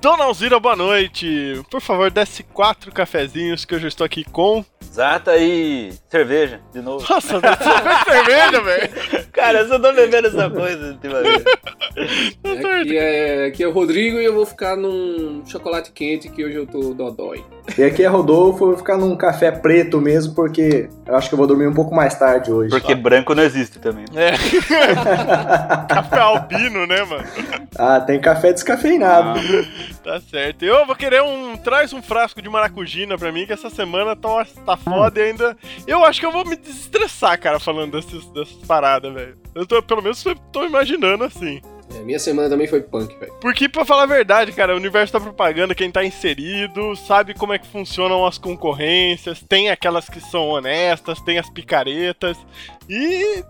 Dona Alzira, boa noite. Por favor, desce quatro cafezinhos que eu já estou aqui com. Zata e cerveja, de novo. Nossa, cerveja, velho. Cara, eu só tô bebendo essa coisa ultimamente. Aqui é, aqui é o Rodrigo e eu vou ficar num chocolate quente que hoje eu tô dodói. E aqui é Rodolfo, eu vou ficar num café preto mesmo, porque eu acho que eu vou dormir um pouco mais tarde hoje. Porque branco não existe também. É. café albino, né, mano? Ah, tem café descafeinado. Ah, tá certo. Eu vou querer um. Traz um frasco de maracujina pra mim, que essa semana tá, tá foda e ainda. Eu acho que eu vou me desestressar, cara, falando dessas, dessas paradas, velho. Eu tô, pelo menos, tô imaginando assim. É, minha semana também foi punk, velho. Porque, pra falar a verdade, cara, o universo da propaganda, quem tá inserido, sabe como é que funcionam as concorrências, tem aquelas que são honestas, tem as picaretas. E,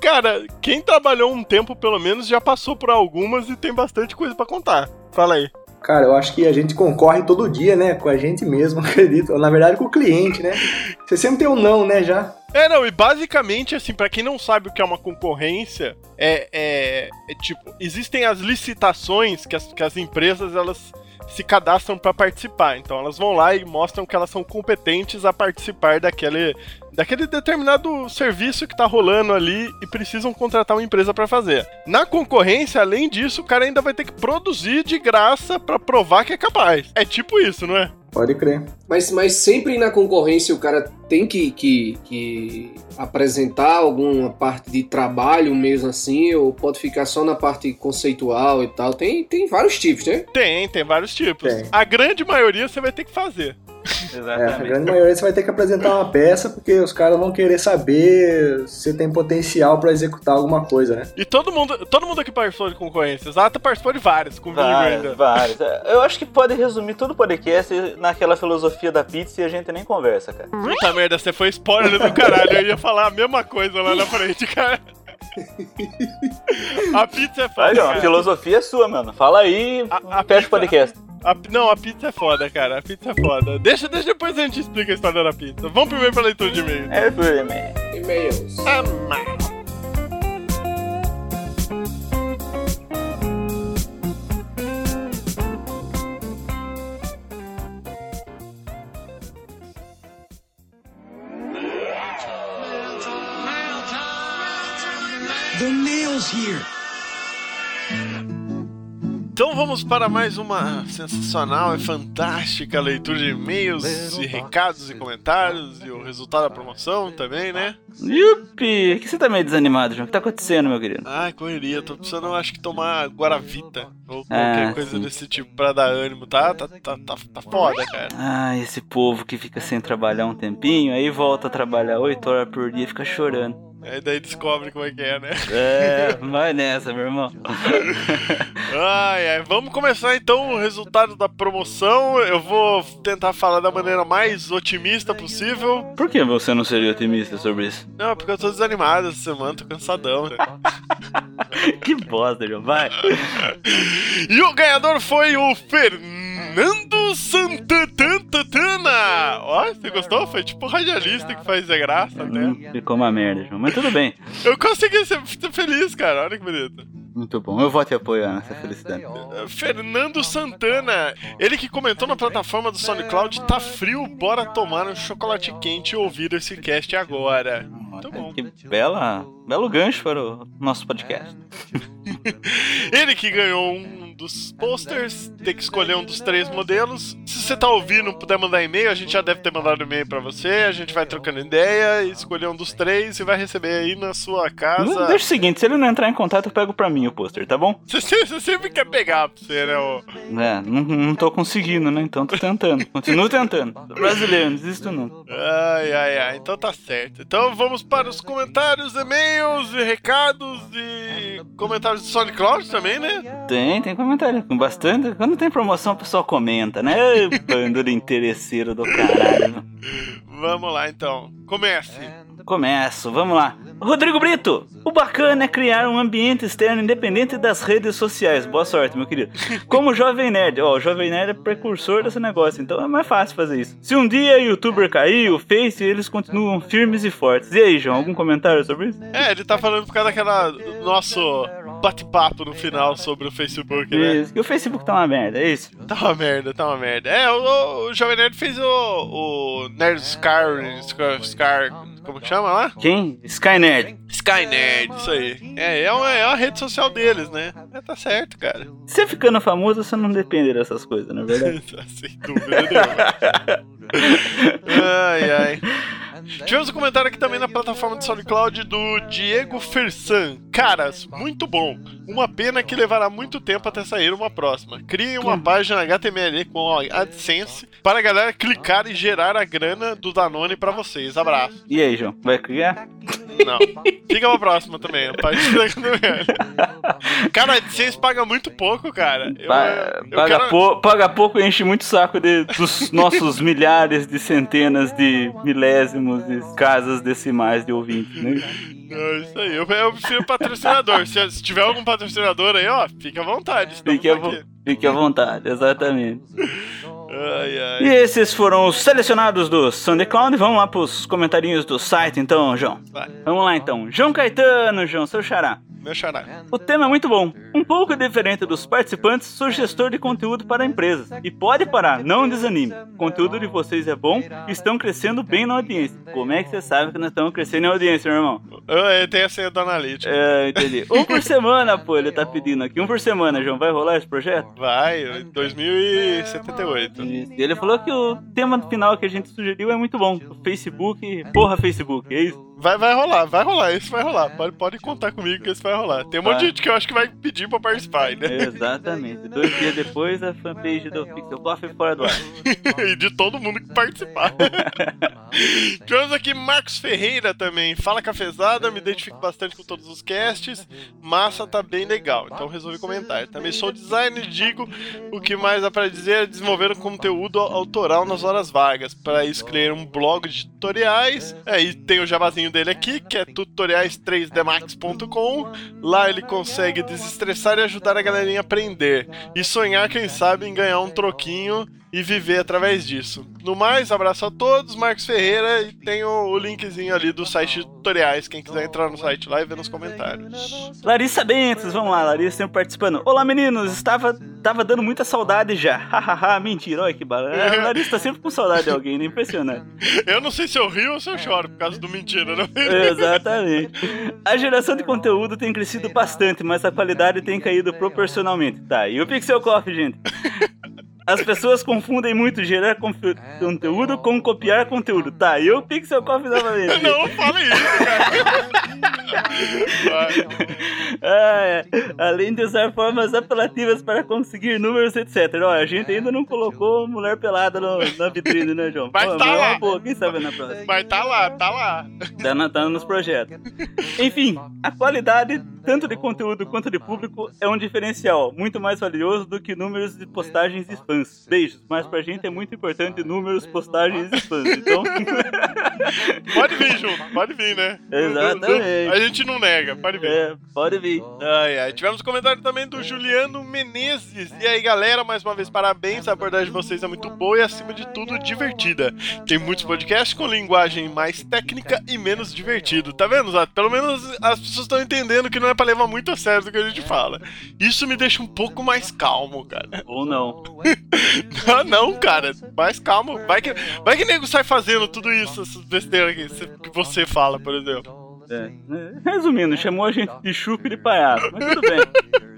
cara, quem trabalhou um tempo, pelo menos, já passou por algumas e tem bastante coisa para contar. Fala aí. Cara, eu acho que a gente concorre todo dia, né? Com a gente mesmo, acredito. Na verdade, com o cliente, né? Você sempre tem um não, né, já. É, não, e basicamente, assim, para quem não sabe o que é uma concorrência, é, é, é tipo, existem as licitações que as, que as empresas, elas se cadastram para participar. Então elas vão lá e mostram que elas são competentes a participar daquele, daquele determinado serviço que tá rolando ali e precisam contratar uma empresa para fazer. Na concorrência, além disso, o cara ainda vai ter que produzir de graça para provar que é capaz. É tipo isso, não é? Pode crer. Mas, mas sempre na concorrência o cara tem que, que, que apresentar alguma parte de trabalho mesmo assim, ou pode ficar só na parte conceitual e tal. Tem, tem vários tipos, né? Tem, tem vários tipos. Tem. A grande maioria você vai ter que fazer. É, a grande maioria você vai ter que apresentar uma peça porque os caras vão querer saber se tem potencial para executar alguma coisa, né? E todo mundo, todo mundo aqui participou de concorrências. Exato, participou de várias, com várias, várias. Eu acho que pode resumir todo o podcast naquela filosofia da pizza e a gente nem conversa, cara. Puta merda, você foi spoiler do caralho. Eu ia falar a mesma coisa lá na frente, cara. a pizza é foda. Aí, ó, a filosofia é sua, mano. Fala aí a, a fecha o podcast. A, não, a pizza é foda, cara. A pizza é foda. Deixa, deixa depois a gente explica a história da pizza. Vamos primeiro pra leitura de e-mail. É, por e-mail. E-mails. Amar. The nail's here. Então vamos para mais uma sensacional e fantástica leitura de e-mails e recados e comentários e o resultado da promoção também, né? Yupi! que você tá meio desanimado, João? O que tá acontecendo, meu querido? Ai, correria. Tô precisando, acho que, tomar Guaravita ou qualquer ah, coisa sim. desse tipo pra dar ânimo, tá? Tá, tá, tá, tá foda, cara. Ah, esse povo que fica sem trabalhar um tempinho, aí volta a trabalhar 8 horas por dia e fica chorando. Aí daí descobre como é que é, né? É, vai nessa, meu irmão. ai, ai, vamos começar então o resultado da promoção. Eu vou tentar falar da maneira mais otimista possível. Por que você não seria otimista sobre isso? Não, porque eu tô desanimado essa semana, tô cansadão. Né? que bosta, João, vai. e o ganhador foi o Fernando Santana. Ó, você gostou? Foi tipo radialista que faz a graça. Hum, ficou uma merda, João, mas tudo bem. Eu consegui ser feliz, cara. Olha que bonito. Muito bom, eu vou te apoiar nessa felicidade. Fernando Santana, ele que comentou na plataforma do SoundCloud, tá frio, bora tomar um chocolate quente e ouvir esse cast agora. Muito bom. Que bela, belo gancho para o nosso podcast. ele que ganhou um dos posters, tem que escolher um dos três modelos. Se você tá ouvindo e puder mandar e-mail, a gente já deve ter mandado e-mail para você, a gente vai trocando ideia escolher um dos três e vai receber aí na sua casa. Deixa o seguinte, se ele não entrar em contato, eu pego pra mim o pôster, tá bom? Você, você sempre quer pegar pra você, né? O... É, não, não tô conseguindo, né? Então tô tentando. Continuo tentando. Brasileiro, não desisto não. Ai, ai, ai. Então tá certo. Então vamos para os comentários, e-mails e recados e comentários do SoundCloud também, né? Tem, tem comentário com bastante. Quando tem promoção, o pessoal comenta, né? Bando de interesseiro do caralho. Vamos lá então. Comece. Começo, vamos lá. Rodrigo Brito, o bacana é criar um ambiente externo independente das redes sociais. Boa sorte, meu querido. Como Jovem Nerd, ó, o Jovem Nerd é precursor desse negócio, então é mais fácil fazer isso. Se um dia o youtuber cair, o Face, eles continuam firmes e fortes. E aí, João, algum comentário sobre isso? É, ele tá falando por causa daquela nosso bate-papo no final sobre o Facebook, né? Isso. E o Facebook tá uma merda, é isso? Tá uma merda, tá uma merda. É, o, o Jovem Nerd fez o, o Nerd Scar, Scar, Scar, como que chama lá? Quem? Skynerd. Sky Nerd, isso aí. É, é uma, é uma rede social deles, né? É, tá certo, cara. Você ficando famoso, você não depende dessas coisas, na é verdade. Sem dúvida nenhuma. ai, ai. Tivemos um comentário aqui também na plataforma do SoundCloud do Diego Fersan. Caras, muito bom. Uma pena que levará muito tempo até sair uma próxima. Criem uma página HTML com AdSense para a galera clicar e gerar a grana do Danone para vocês. Abraço. E aí, João? Vai criar? Não. Fica pra próxima também. A página HTML. Cara, a AdSense paga muito pouco, cara. Eu, Pa- eu paga, quero- pou- paga pouco e enche muito o saco de- dos nossos milhares de centenas de milésimos de casas decimais de ouvintes, né? É isso aí. Eu, eu prefiro patrocinador. se, se tiver algum patrocinador aí, ó, fica à vontade. Fique à, vo- fique à vontade, exatamente. Ai, ai. E esses foram os selecionados do Sunday Clown. Vamos lá pros comentários do site, então, João. Vai, Vamos lá, então. João Caetano, João, seu xará. Meu xará. O tema é muito bom. Um pouco diferente dos participantes, sou gestor de conteúdo para empresas. E pode parar, não desanime. O conteúdo de vocês é bom e estão crescendo bem na audiência. Como é que você sabe que nós estamos crescendo em audiência, meu irmão? Eu, tenho a senha do analítico. É, entendi. Um por semana, pô, ele tá pedindo aqui. Um por semana, João. Vai rolar esse projeto? Vai, 2078. Isso. E ele falou que o tema final que a gente sugeriu é muito bom. O Facebook, porra Facebook, é isso? Vai, vai rolar, vai rolar, isso vai rolar. Pode, pode contar comigo que isso vai rolar. Tem um monte de gente que eu acho que vai pedir pra participar, né? Exatamente. Dois dias depois, a fanpage do Pixel Coffee fora do ar. e de todo mundo que participar. Tivemos aqui Marcos Ferreira também. Fala cafezada, me identifico bastante com todos os casts. Massa tá bem legal, então resolvi comentar. Também sou designer e digo o que mais dá pra dizer é desenvolver um conteúdo autoral nas horas vagas. Para isso, criei um blog de tutoriais. Aí tem o jabazinho dele aqui, que é tutoriais3dmax.com. Lá ele consegue desestressar e ajudar a galerinha a aprender. E sonhar, quem sabe, em ganhar um troquinho e viver através disso. No mais, abraço a todos, Marcos Ferreira, e tem o, o linkzinho ali do site de tutoriais, quem quiser entrar no site lá e ver nos comentários. Larissa Bentes, vamos lá, Larissa sempre participando. Olá meninos, estava, estava dando muita saudade já. Hahaha, mentira, olha que bala. A Larissa tá sempre com saudade de alguém, né? Impressionante. Eu não sei se eu rio ou se eu choro por causa do mentira, né? Exatamente. A geração de conteúdo tem crescido bastante, mas a qualidade tem caído proporcionalmente. Tá, e o Pixel Coffee, gente? As pessoas confundem muito gerar confe- conteúdo com copiar conteúdo. Tá, e o Pixel Coffee novamente. Não, fala isso, cara. Ah, é. Além de usar formas apelativas para conseguir números, etc. Olha, a gente ainda não colocou mulher pelada no- na vitrine, né, João? Mas tá é uma lá. boa, quem sabe na próxima. Mas tá lá, tá lá. Tá, tá nos projetos. Enfim, a qualidade, tanto de conteúdo quanto de público, é um diferencial muito mais valioso do que números de postagens e spams. Beijos, mas pra gente é muito importante números, postagens e spams. Então, Pode vir junto, pode vir, né? Exatamente. A gente não nega, pode vir. é, pode vir. Ai, ai. Tivemos um comentário também do Juliano Menezes. E aí, galera, mais uma vez, parabéns. A abordagem de vocês é muito boa e, acima de tudo, divertida. Tem muitos podcasts com linguagem mais técnica e menos divertido. Tá vendo, Zato? Pelo menos as pessoas estão entendendo que não é pra levar muito a sério do que a gente fala. Isso me deixa um pouco mais calmo, cara. Ou não. Não, não, cara. Mais calmo. Vai que, vai que nego sai fazendo tudo isso, essas besteiras que, que você fala, por exemplo. É. Resumindo, chamou a gente de chupa e de palhaço. Mas tudo bem.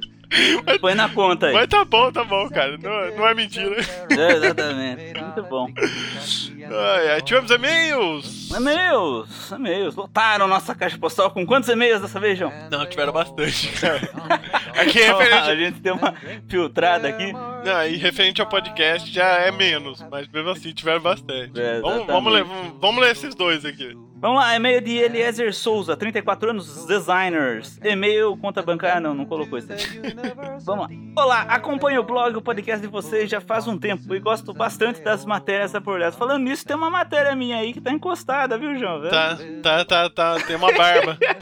Põe na conta aí. Mas tá bom, tá bom, cara. Não, não é mentira. É, exatamente. Muito bom. Ai, ai. Tivemos e-mails. E-mails, e-mails. Lotaram nossa caixa postal com quantos e-mails dessa vez, João? Não, tiveram bastante, cara. Aqui, a referente, gente tem uma filtrada aqui. não, e referente ao podcast já é menos, mas mesmo assim tiveram bastante. É, vamos, vamos, ler, vamos, vamos ler esses dois aqui. Vamos lá, e-mail de Eliezer Souza, 34 anos, designers. E-mail, conta bancária, não, não colocou isso. Vamos lá. Olá, acompanho o blog, o podcast de vocês já faz um tempo e gosto bastante das matérias apuradas. Falando nisso, tem uma matéria minha aí que tá encostada, viu, João? Tá, tá, tá, tá. Tem uma barba.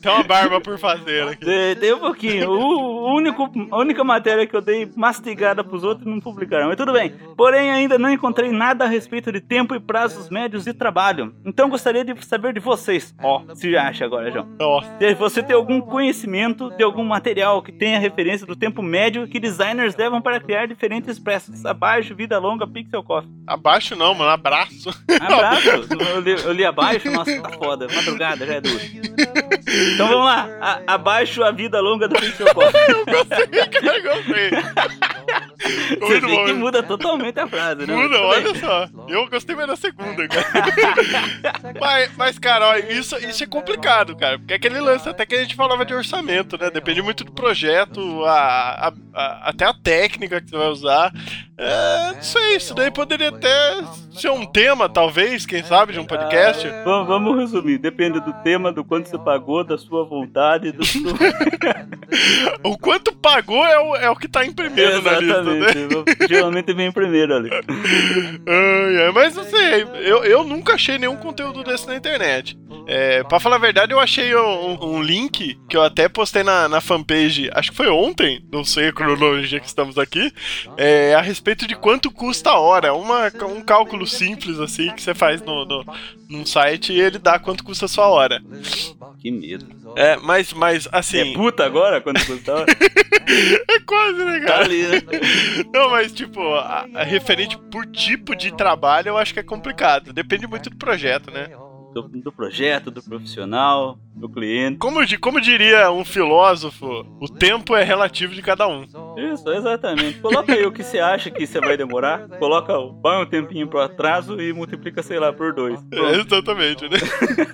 Tem, uma barba por fazer aqui. Tem, tem um pouquinho. O único, a única matéria que eu dei mastigada pros outros não publicaram, mas tudo bem. Porém, ainda não encontrei nada a respeito de tempo e prazos médios de trabalho. Então gostaria de saber de vocês. Ó, se acha agora, João. Nossa. Se você tem algum conhecimento de algum material que tenha referência do tempo médio que designers levam para criar diferentes peças. Abaixo, vida longa, pixel coffee. Abaixo não, mano. Abraço. Abraço. eu, li, eu li abaixo, nossa, tá foda. Madrugada já é duro. Então vamos lá. A, abaixo a vida longa do pixel coffee. eu gostei, cara. Gostei. Você Muito vê bom. que muda totalmente a frase, né? Muda, olha só. Eu gostei mais da segunda, cara. mas, mas, cara, ó, isso, isso é complicado, cara. Porque é aquele lance até que a gente falava de orçamento, né? Depende muito do projeto, a, a- a- até a técnica que você vai usar. É, não sei, isso daí poderia até ser um tema, talvez, quem sabe, de um podcast. Vamos, vamos resumir. Depende do tema, do quanto você pagou, da sua vontade, do seu... O quanto pagou é o, é o que tá em primeiro na lista, né? Geralmente vem primeiro ali. Ai, ai, mas não sei, eu, eu nunca achei nenhum conteúdo desse na internet. É, pra falar a verdade, eu achei um, um link que eu até postei na, na fanpage, acho que foi ontem, não sei a cronologia que estamos aqui, é, a respeito de quanto custa a hora. Uma, um cálculo simples assim que você faz no, no, num site e ele dá quanto custa a sua hora. Que medo. É, mas, mas É assim. puta agora quando custava? É quase, né, Tá cara? ali, né? Não, mas tipo, a, a referente por tipo de trabalho eu acho que é complicado. Depende muito do projeto, né? Do, do projeto, do profissional, do cliente. Como, como diria um filósofo, o tempo é relativo de cada um. Isso, exatamente. Coloca aí o que você acha que você vai demorar. Coloca, o- põe um tempinho pro atraso e multiplica, sei lá, por dois. É, exatamente, né?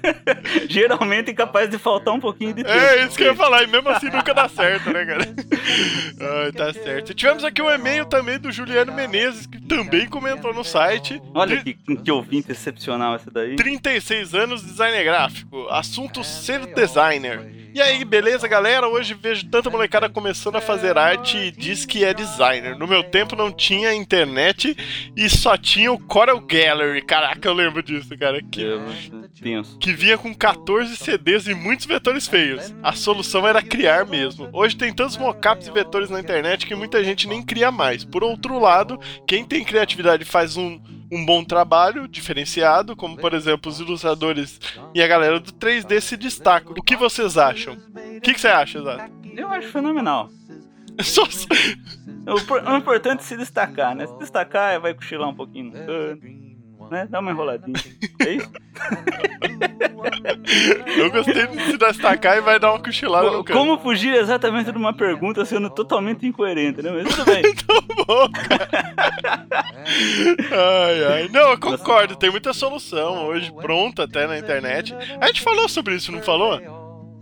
Geralmente é capaz de faltar um pouquinho de tempo. É isso que eu ia falar, e mesmo assim nunca dá certo, né, cara? Ai, tá certo. E tivemos aqui um e-mail também do Juliano Menezes, que também comentou no site. Olha que, que ouvinte excepcional esse daí. 36 anos, designer gráfico. Assunto ser designer. E aí, beleza, galera? Hoje vejo tanta molecada começando a fazer arte e diz que é designer. No meu tempo não tinha internet e só tinha o Corel Gallery. Caraca, eu lembro disso, cara. Que, que vinha com 14 CDs e muitos vetores feios. A solução era criar mesmo. Hoje tem tantos mockups e vetores na internet que muita gente nem cria mais. Por outro lado, quem tem criatividade faz um, um bom trabalho diferenciado, como por exemplo os ilustradores e a galera do 3D se destacam. O que vocês acham? O que, que você acha, Exato? Eu acho fenomenal. Só- o importante é se destacar, né? Se destacar, vai cochilar um pouquinho no canto, né? Dá uma enroladinha. É isso? Eu gostei de se destacar e vai dar uma cochilada no canto. Como fugir exatamente de uma pergunta sendo totalmente incoerente, né? Mas tudo bem. Tá bom, cara. Ai, ai. Não, eu concordo, tem muita solução hoje pronta até na internet. A gente falou sobre isso, não falou?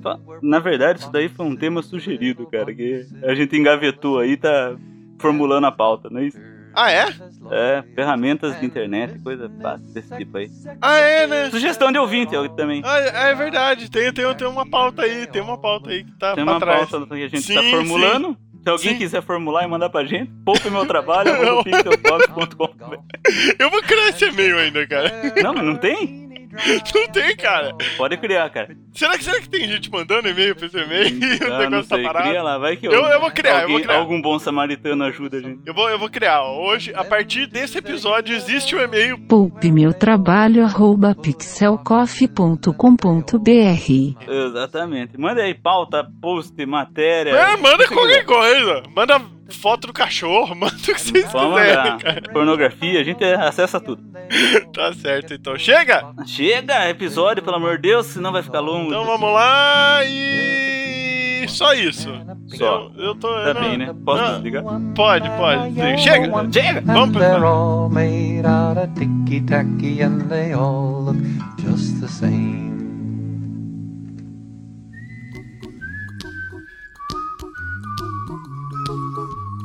Fa- Na verdade, isso daí foi um tema sugerido, cara, que a gente engavetou aí, tá formulando a pauta, não é isso? Ah, é? É, ferramentas de internet, coisa fácil desse tipo aí. Ah, é, né? Sugestão de ouvinte eu também. Ah, é verdade, tem, tem, tem uma pauta aí, tem uma pauta aí que tá Tem pra uma trás. pauta que a gente Sim, tá formulando. Se alguém Sim. quiser formular e mandar pra gente, poupe meu trabalho. Eu vou criar esse e-mail ainda, cara. Não, mas não tem? Não tem, cara. Pode criar, cara. Será que, será que tem gente mandando e-mail pra esse e-mail e o Ah, tá sei, parado? cria lá, vai que Eu- eu vou criar, eu alguém, vou criar. Algum bom samaritano ajuda a gente. Eu vou, eu vou criar. Hoje, a partir desse episódio, existe o e-mail. Poupe meu trabalho arroba pixelcoffee.com.br Exatamente. Manda aí pauta, post, matéria. É, manda qualquer quiser. coisa. Manda foto do cachorro, manda o que vocês Vamos quiserem, cara. pornografia, a gente acessa tudo. Tá certo, então. Chega! Chega, episódio, pelo amor de Deus, senão vai ficar longo. Então vamos lá e. Só isso. Só. Eu, eu tô. Tá não- bem, né? Posso não, desligar? Pode, pode. Chega! Chega! Vamos pro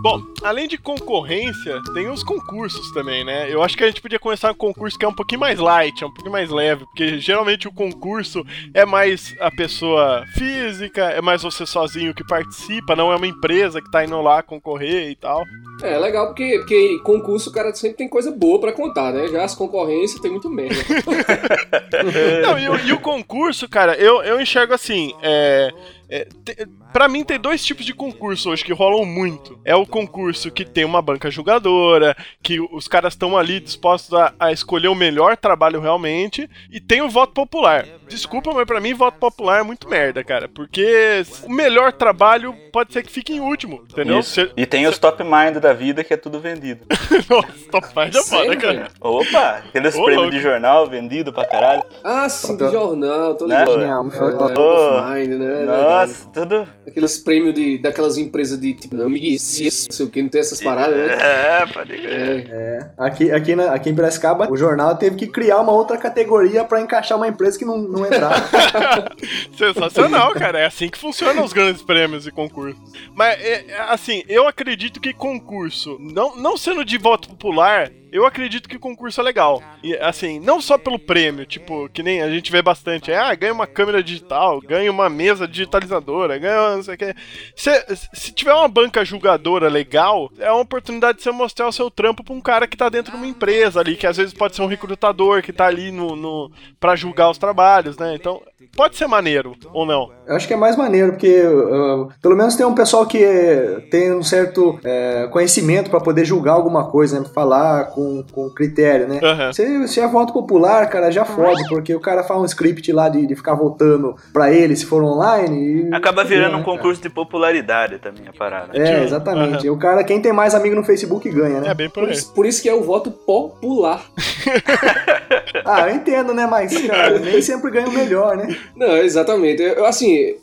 Bom, além de concorrência, tem os concursos também, né? Eu acho que a gente podia começar com um concurso que é um pouquinho mais light, é um pouquinho mais leve, porque geralmente o concurso é mais a pessoa física, é mais você sozinho que participa, não é uma empresa que tá indo lá concorrer e tal. É legal porque, porque concurso o cara sempre tem coisa boa pra contar, né? Já as concorrências tem muito merda. Não, e, o- e o concurso, cara, eu, eu enxergo assim, é. É te- pra mim tem dois tipos de concurso hoje que rolam muito. É o concurso que tem uma banca julgadora, que os caras estão ali dispostos a, a escolher o melhor trabalho realmente, e tem o voto popular. Desculpa, mas pra mim voto popular é muito merda, cara, porque o melhor trabalho pode ser que fique em último, entendeu? Cê- E tem os top mind da vida que é tudo vendido. Nossa, top mais é foda, cara. Opa, aqueles prêmios de jornal vendido pra caralho. Ah, sim, jornal, tô Né? ligado. Foi É, top. mind, né? É. Nossa, tudo. Aqueles prêmios de, daquelas empresas de tipo, não sei o que, não tem essas paradas, né? É, pode crer. É. Aqui, aqui, na- aqui em Piracicaba, o jornal teve que criar uma outra categoria pra encaixar uma empresa que não, não entrava. Sensacional, cara. É assim que funcionam os grandes prêmios e concursos. Mas, é, é, assim, eu acredito que concurso, não, não sendo de voto popular, eu acredito que concurso é legal. E, assim, não só pelo prêmio, tipo, que nem a gente vê bastante. É, ah, ganha uma câmera digital, ganha uma mesa digitalizadora, ganha não sei o que. Se, se tiver uma banca julgadora legal, é uma oportunidade de você mostrar o seu trampo pra um cara que tá dentro de uma empresa ali, que às vezes pode ser um recrutador que tá ali no, no, pra julgar os trabalhos, né? Então, pode ser maneiro, ou não? Eu acho que é mais maneiro, porque uh, pelo menos tem um pessoal que tem um certo eh, conhecimento pra poder julgar alguma coisa, né? Falar com, com critério, né? Aham. Se, se é voto popular, cara, já fode, porque o cara faz um script lá de, de ficar votando pra ele se for online. Acaba virando né, um concurso de popularidade também a parada. cara? É, exatamente. E o cara, quem tem mais amigo no Facebook ganha, né? É bem por Por isso, por isso que é o voto popular. Ah, eu entendo, né? Mas, cara, nem sempre ganha o melhor, né? Não, exatamente. Eu, eu, assim, é-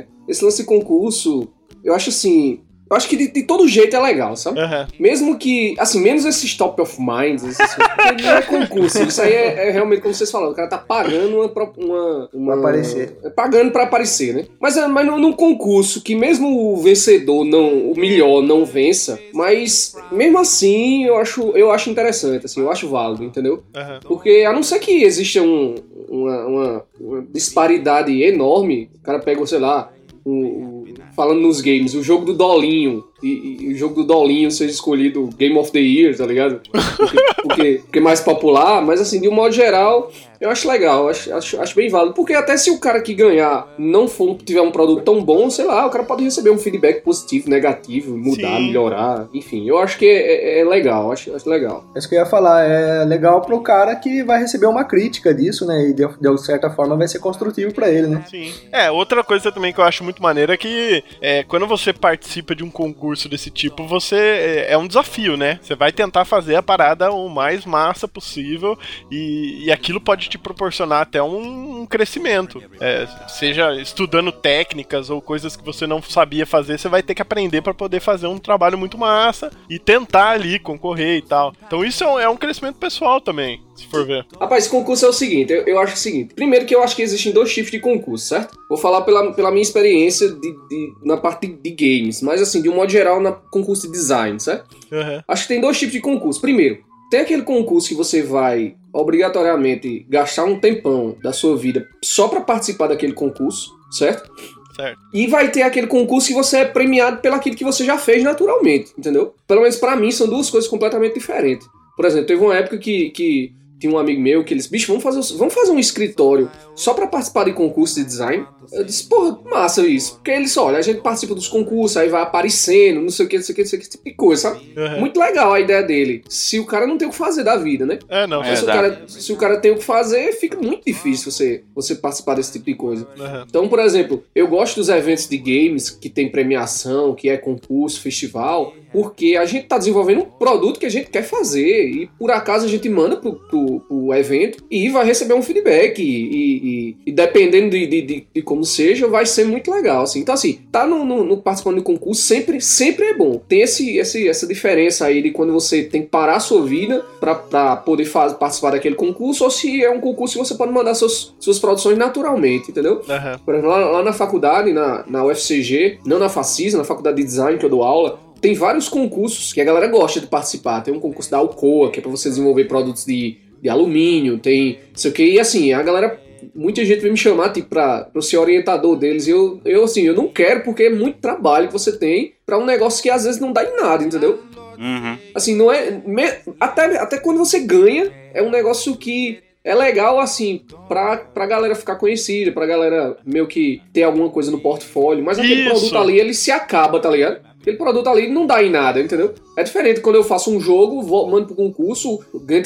é, esse lance de concurso, eu acho assim. Eu acho que de, de todo jeito é legal, sabe? Aham. Mesmo que, assim, menos esses top of minds, esses, não é concurso. Isso aí é, é realmente como vocês falaram, o cara tá pagando uma. uma, uma Pra aparecer. é pagando pra aparecer, né? Mas, é- mas num, concurso que mesmo o vencedor não, o melhor não vença, mas mesmo assim eu acho, eu acho interessante, assim, eu acho válido, entendeu? Aham. Porque a não ser que exista um- uma, uma- uma disparidade enorme, o cara pega, sei lá, o- falando nos games, o jogo do Dolinho e, e o jogo do Dolinho seja escolhido Game of the Year, tá ligado? Porque, porque, porque é mais popular, mas assim, de um modo geral, eu acho legal, acho, acho, acho bem válido. Porque até se o cara que ganhar não for, tiver um produto tão bom, sei lá, o cara pode receber um feedback positivo, negativo, mudar, Sim. melhorar, enfim, eu acho que é, é- é legal, acho, acho legal. É isso que eu ia falar. É legal pro cara que vai receber uma crítica disso, né? E de, de certa forma vai ser construtivo pra ele, né? Sim. É, outra coisa também que eu acho muito maneira é que é, quando você participa de um concurso desse tipo, você é, é um desafio, né? Você vai tentar fazer a parada o mais massa possível e, e aquilo pode te proporcionar até um, um crescimento. É, seja estudando técnicas ou coisas que você não sabia fazer, você vai ter que aprender para poder fazer um trabalho muito massa e tentar ali concorrer e tal. Então isso é um, é um crescimento pessoal também, se for ver. Rapaz, concurso é o seguinte, eu, eu acho o seguinte. Primeiro que eu acho que existem dois tipos de concurso, certo? Vou falar pela, pela minha experiência de, de- na parte de, de games, mas assim, de um modo geral, na concurso de design, certo? Aham. Acho que tem dois tipos de concurso. Primeiro, tem aquele concurso que você vai obrigatoriamente gastar um tempão da sua vida só pra participar daquele concurso, certo? Certo. E vai ter aquele concurso que você é premiado pelo aquilo que você já fez naturalmente, entendeu? Pelo menos pra mim são duas coisas completamente diferentes. Por exemplo, teve uma época que, que tinha um amigo meu que eles, bicho, vamos fazer, vamos fazer um escritório só pra participar de concurso de design. Eu disse, porra, massa isso. Porque eles, olha, a gente participa dos concursos, aí vai aparecendo, não sei o que, não sei o que, não sei o que, esse tipo de coisa, sabe? Aham. Muito legal a ideia dele. Se o cara não tem o que fazer da vida, né? É, não. É. Se, o cara, se o cara tem o que fazer, fica muito difícil você, você participar desse tipo de coisa. Aham. Então, por exemplo, eu gosto dos eventos de games que tem premiação, que é concurso, festival, porque a gente tá desenvolvendo um produto que a gente quer fazer e por acaso a gente manda pro, pro, pro evento e vai receber um feedback e, e- e dependendo de, de, de- como seja, vai ser muito legal, assim. Então, assim, tá no, no- no participando do concurso sempre, sempre é bom. Tem esse, esse, essa diferença aí de quando você tem que parar a sua vida pra, pra poder faz, participar daquele concurso ou se é um concurso que você pode mandar seus, suas produções naturalmente, entendeu? Aham. Por exemplo, lá, lá na faculdade, na, na UFCG, não na Facisa, na faculdade de design que eu dou aula, tem vários concursos que a galera gosta de participar. Tem um concurso da Alcoa, que é pra você desenvolver produtos de, de alumínio, tem não sei o que. E assim, a galera, muita gente vem me chamar, tipo, pra, pra ser orientador deles. E eu, eu, assim, eu não quero porque é muito trabalho que você tem pra um negócio que às vezes não dá em nada, entendeu? Uhum. Assim, não é. me- até, até quando você ganha, é um negócio que é legal, assim, pra, pra galera ficar conhecida, pra galera meio que ter alguma coisa no portfólio. Mas aquele Isso. produto ali, ele se acaba, tá ligado? Aquele produto ali não dá em nada, entendeu? É diferente quando eu faço um jogo, vou, mando pro concurso,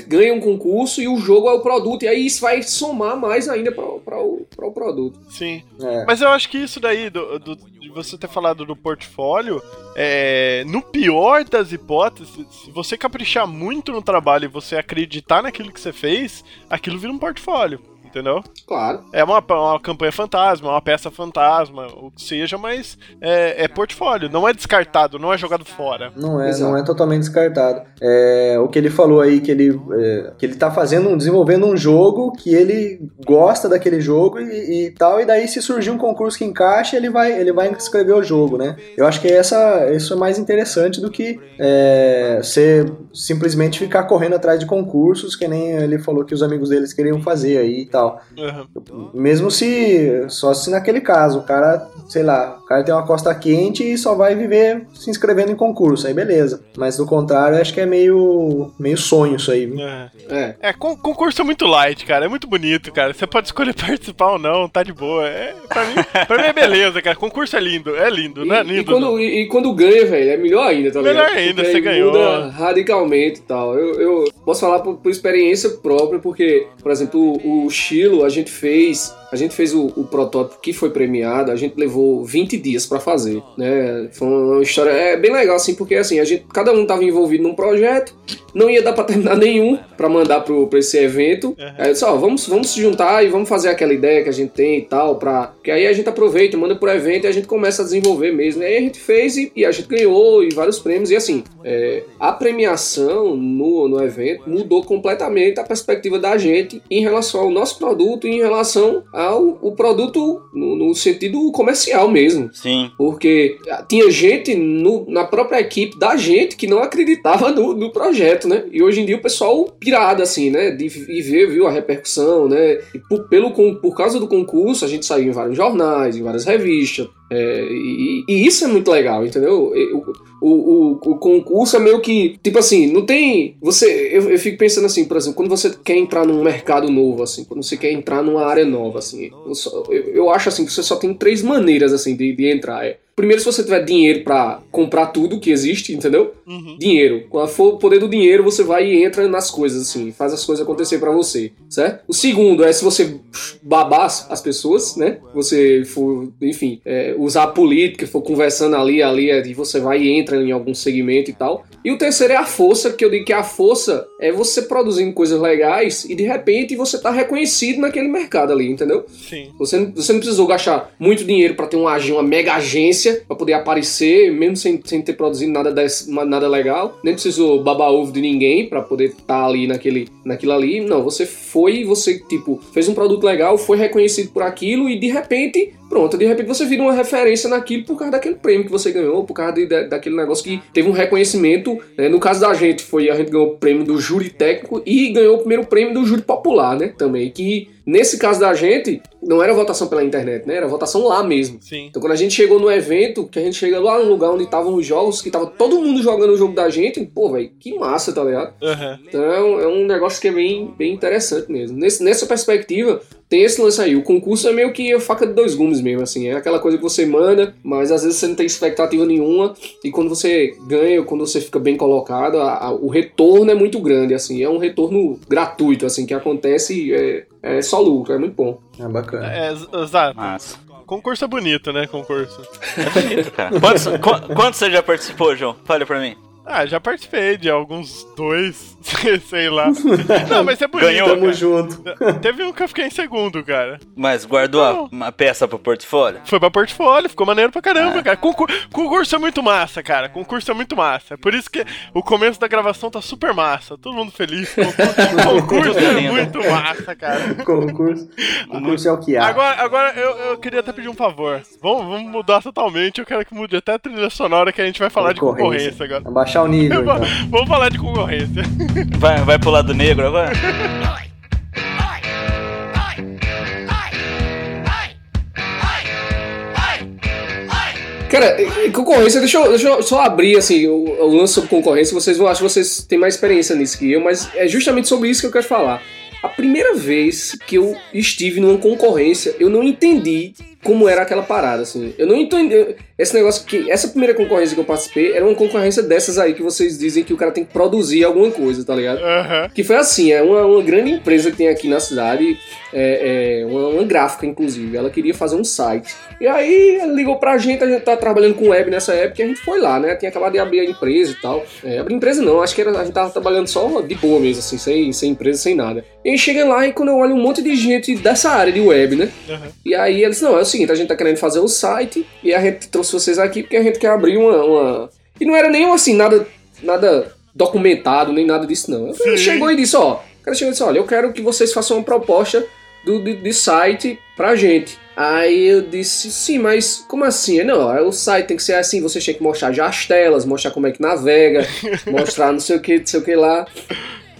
ganho, um concurso e o jogo é o produto, e aí isso vai somar mais ainda para o, pra o produto. Sim. É. Mas eu acho que isso daí, do, do- de você ter falado do portfólio, é, no pior das hipóteses, se você caprichar muito no trabalho e você acreditar naquilo que você fez, aquilo vira um portfólio. Entendeu? Claro. É uma, uma campanha fantasma, uma peça fantasma, o que seja, mas é, é portfólio, não é descartado, não é jogado fora. Não é, Exato. não é totalmente descartado. É, o que ele falou aí, que ele, é, que ele tá fazendo, um- desenvolvendo um jogo que ele gosta daquele jogo e, e tal, e daí se surgir um concurso que encaixa, ele vai, ele vai escrever o jogo, né? Eu acho que essa, isso é mais interessante do que é, você simplesmente ficar correndo atrás de concursos, que nem ele falou que os amigos deles queriam fazer aí e tal. Uhum. Mesmo se. Só se naquele caso, o cara, sei lá, cara tem uma costa quente e só vai viver se inscrevendo em concurso, aí beleza. Mas do contrário, acho que é meio. meio sonho isso aí. viu? É. É. É, con- concurso é muito light, cara. É muito bonito, cara. Você pode escolher participar ou não, tá de boa. É, pra, mim, pra mim é beleza, cara. Concurso é lindo, é lindo, não é E, lindo? e quando, não. e, e quando ganha, velho, é melhor ainda, tá ligado? Melhor ainda, Porque você ganhou. Muda radicalmente e tal. Eu, eu posso falar por, por experiência própria, porque, por exemplo, o, o Chilo, a gente fez. A gente fez o, o protótipo que foi premiado, a gente levou 20 dias pra fazer, né? Foi uma história é bem legal assim, porque assim, a gente cada um tava envolvido num projeto, não ia dar pra terminar nenhum pra mandar pro pra esse evento. Aí eu disse, ó, vamos vamos se juntar e vamos fazer aquela ideia que a gente tem e tal, para que aí a gente aproveita, manda pro evento e a gente começa a desenvolver mesmo. E aí a gente fez e, e a gente ganhou e vários prêmios e assim, é, a premiação no, no evento mudou completamente a perspectiva da gente em relação ao nosso produto e em relação ao o produto no, no sentido comercial mesmo. Sim. Porque tinha gente no- na própria equipe da gente que não acreditava no, no projeto, né? E hoje em dia o pessoal pirado, assim, né? De, e ver, viu, a repercussão, né? E por, pelo, por causa do concurso, a gente saiu em vários jornais, em várias revistas. É, e, e isso é muito legal, entendeu? O, o, o, o concurso é meio que, tipo assim, não tem. Você. Eu, eu fico pensando assim, por exemplo, quando você quer entrar num mercado novo, assim, quando você quer entrar numa área nova, assim, eu, só- eu, eu acho assim que você só tem três maneiras assim de, de entrar. É, primeiro, se você tiver dinheiro pra comprar tudo que existe, entendeu? Uhum. Dinheiro. Quando for o poder do dinheiro, você vai e entra nas coisas, assim, faz as coisas acontecer pra você, certo? O segundo é se você babar as as pessoas, né? Você for, enfim, é, usar a política, for conversando ali, ali, e você vai e entra em algum segmento e tal. E o terceiro é a força, que eu digo que a força é você produzindo coisas legais e de repente você tá reconhecido naquele mercado ali, entendeu? Sim. Você não, você não precisou gastar muito dinheiro pra ter uma, uma mega agência pra poder aparecer, mesmo sem, sem ter produzido nada, desse- nada legal. Nem precisou babar ovo de ninguém pra poder estar ali naquele, naquilo ali. Não, você foi você, tipo, fez um produto legal, foi reconhecido por aquilo e de repente, pronto, de repente você vira uma referência naquilo por causa daquele prêmio que você ganhou, por causa de- da- daquele negócio que teve um reconhecimento. né? No caso da gente, foi a gente ganhou o prêmio do júri técnico e ganhou o primeiro prêmio do júri popular, né? Também. Que nesse caso da gente, não era votação pela internet, né? Era votação lá mesmo. Sim. Então quando a gente chegou no evento, que a gente chega lá no lugar onde estavam os jogos, que tava todo mundo jogando o jogo da gente, pô, velho, que massa, tá ligado? Uhum. Então é um, é um negócio que é bem, bem interessante mesmo. Nesse- nessa perspectiva, tem esse lance aí. O concurso é meio que a faca de dois gumes mesmo, assim. É aquela coisa que você manda, mas às vezes você não tem expectativa nenhuma. E quando você ganha, quando você fica bem colocado, a- a- o retorno é muito grande, assim. É um retorno gratuito, assim, que acontece é, é só lucro. É muito bom. É bacana. É, ex- exato. Massa. Concurso é bonito, né? Concurso. É bonito, cara. Quantos, qu- quantos você já participou, João? Fale pra mim. Ah, já participei de alguns dois, sei lá. Não, mas é bonito. Ganhou? Tamo junto. Teve um que eu fiquei em segundo, cara. Mas guardou a- uma peça pro portfólio? Foi pra portfólio, ficou maneiro pra caramba, cara. Concur- concurso é muito massa, cara. Concurso é muito massa. Por isso que o começo da gravação tá super massa. Todo mundo feliz. Concurso, concurso é muito massa, cara. Concurso. Concurso é o que há. Agora, agora eu, eu queria até pedir um favor. Vamos, vamos mudar totalmente. Eu quero que mude até a trilha sonora que a gente vai falar de concorrência agora. Abaixar o nível, então. Vamos falar de concorrência. Vai, vai pro lado negro agora? Cara, concorrência, deixa eu, deixa eu só abrir assim, o, o lance sobre concorrência, vocês vão, acho que vocês têm mais experiência nisso que eu, mas é justamente sobre isso que eu quero falar. A primeira vez que eu estive numa concorrência, eu não entendi como era aquela parada, assim. Eu não entendi. Esse negócio que. Essa primeira concorrência que eu participei era uma concorrência dessas aí que vocês dizem que o cara tem que produzir alguma coisa, tá ligado? Aham. Que foi assim, é uma, uma grande empresa que tem aqui na cidade, é, é, uma, uma gráfica, inclusive. Ela queria fazer um site. E aí ela ligou pra gente, a gente tá trabalhando com web nessa época e a gente foi lá, né? Tinha acabado de abrir a empresa e tal. É, abrir empresa não, acho que era, a gente tava trabalhando só de boa mesmo, assim, sem, sem empresa, sem nada. E aí chega lá e quando eu olho um monte de gente dessa área de web, né? Aham. E aí eles, não, é o seguinte, a gente tá querendo fazer um site e a gente trouxe vocês aqui porque a gente quer abrir uma. uma... E não era nem assim, nada, nada documentado, nem nada disso, não. Ele chegou e disse, ó, o cara chegou e disse, olha, eu quero que vocês façam uma proposta do, de, de site pra gente. Aí eu disse, sim, mas como assim? Não, o site tem que ser assim, você tem que mostrar já as telas, mostrar como é que navega, mostrar não sei o que, não sei o que lá.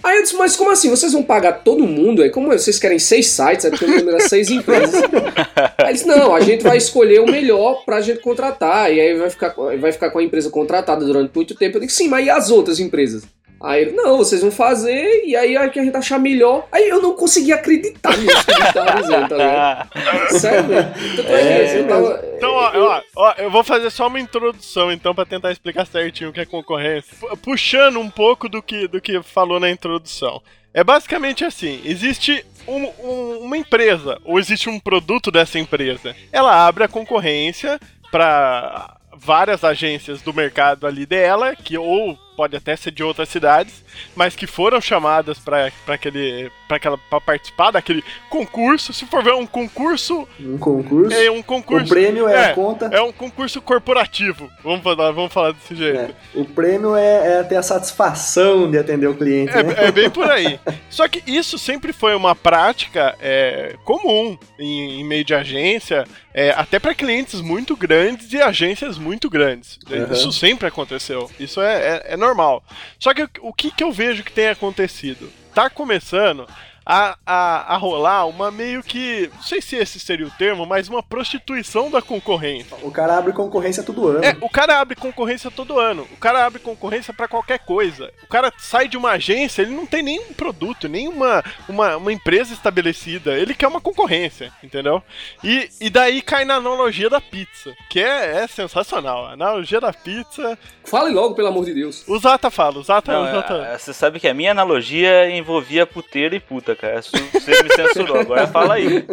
Aí eu disse, mas como assim? Vocês vão pagar todo mundo? É como vocês querem seis sites? Eu lembro das seis empresas. Aí não, a gente vai escolher o melhor pra gente contratar. E aí vai ficar, vai ficar com a empresa contratada durante muito tempo. Eu disse, sim, mas e as outras empresas? Aí ele, não, vocês vão fazer, e aí a que a gente achar melhor. Aí eu não conseguia acreditar nisso que ele tava dizendo, tá ligado? Sério, velho. É, É, eu tava- Então, ó, ó, ó, eu vou fazer só uma introdução, então, pra tentar explicar certinho o que é concorrência. Pu- Puxando um pouco do que, do que falou na introdução. É basicamente assim: existe um- um- uma empresa, ou existe um produto dessa empresa. Ela abre a concorrência para várias agências do mercado ali dela, que ou pode até ser de outras cidades, mas que foram chamadas para aquele para aquela para participar daquele concurso. Se for ver um concurso, Um concurso. é um concurso. O prêmio é, é, a conta. é um concurso corporativo. Vamos falar, vamos falar desse jeito. É. O prêmio é, é ter a satisfação de atender o cliente, né? É, é bem por aí. Só que isso sempre foi uma prática é, comum em, em meio de agência, é, até para clientes muito grandes e agências muito grandes. Uhum. Isso sempre aconteceu. Isso é, é- é normal. Só que o- que, que eu vejo que tem acontecido? Tá começando a, a, a rolar uma meio que. Não sei se esse seria o termo, mas uma prostituição da concorrência. O cara abre concorrência todo ano. É, o cara abre concorrência todo ano. O cara abre concorrência pra qualquer coisa. O cara sai de uma agência, ele não tem nenhum produto, nenhuma uma, uma empresa estabelecida. Ele quer uma concorrência, entendeu? E, e daí cai na analogia da pizza, que é, é sensacional. A analogia da pizza. Fale logo, pelo amor de Deus. O Zata fala, o Zata, Não, o Zata. é, você sabe que a minha analogia envolvia puteiro e puta, cara. Você me censurou, agora fala aí.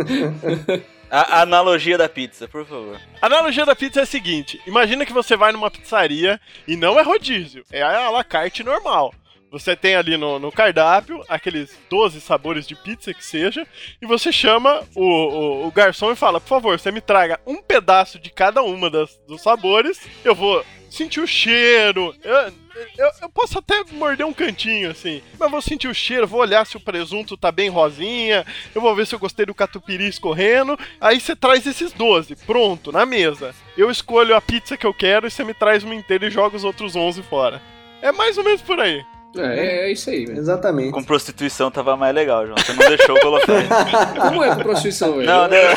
A analogia da pizza, por favor. A analogia da pizza é a seguinte: imagina que você vai numa pizzaria e não é rodízio, é a la carte normal. Você tem ali no, no cardápio aqueles 12 sabores de pizza que seja, e você chama o, o, o garçom e fala: por favor, você me traga um pedaço de cada uma das, dos sabores, eu vou sentir o cheiro. Eu, eu, eu posso até morder um cantinho assim, mas vou sentir o cheiro, vou olhar se o presunto tá bem rosinha, eu vou ver se eu gostei do catupiry escorrendo. Aí você traz esses 12, pronto, na mesa. Eu escolho a pizza que eu quero e você me traz uma inteira e joga os outros 11 fora. É mais ou menos por aí. É, é isso aí, velho. Exatamente. Com prostituição tava mais legal, João. Você não deixou eu colocar. Como é com prostituição, velho? Não, não. Eu-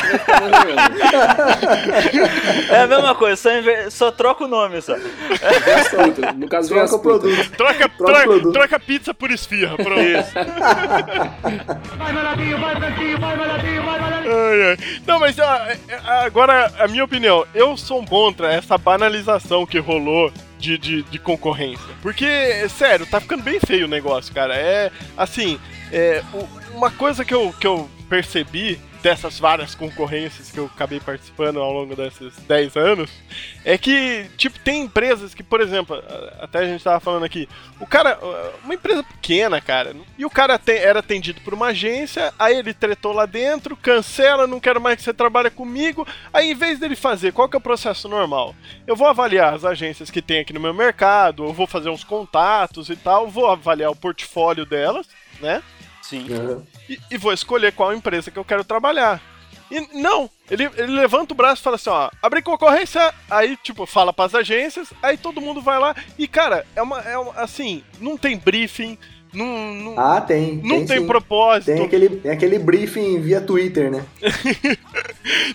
É a mesma coisa, só, inver- só troca o nome só. No caso, Troca o produto. Troca, Troca troca, produto. troca pizza por esfirra, pronto. Ai, ai. Não, mas ó, é- é- agora, a minha opinião, eu sou contra essa banalização que rolou de, de, de concorrência. Porque, sério, tá ficando bem feio o negócio, cara. É, assim, é, uma coisa que eu, que eu percebi dessas várias concorrências que eu acabei participando ao longo desses 10 anos, é que, tipo, tem empresas que, por exemplo, até a gente tava falando aqui, o cara, uma empresa pequena, cara, e o cara te- era atendido por uma agência, aí ele tretou lá dentro, cancela, não quero mais que você trabalhe comigo, aí em vez dele fazer, qual que é o processo normal? Eu vou avaliar as agências que tem aqui no meu mercado, eu vou fazer uns contatos e tal, vou avaliar o portfólio delas, né? Sim. Aham. e, e vou escolher qual empresa que eu quero trabalhar. E não, ele, ele levanta o braço e fala assim, ó, abrir concorrência, aí, tipo, fala pras agências, aí todo mundo vai lá, e, cara, é uma, é uma assim, não tem briefing, não, não, Ah, tem. não tem, sim. propósito. Tem aquele, tem aquele briefing via Twitter, né?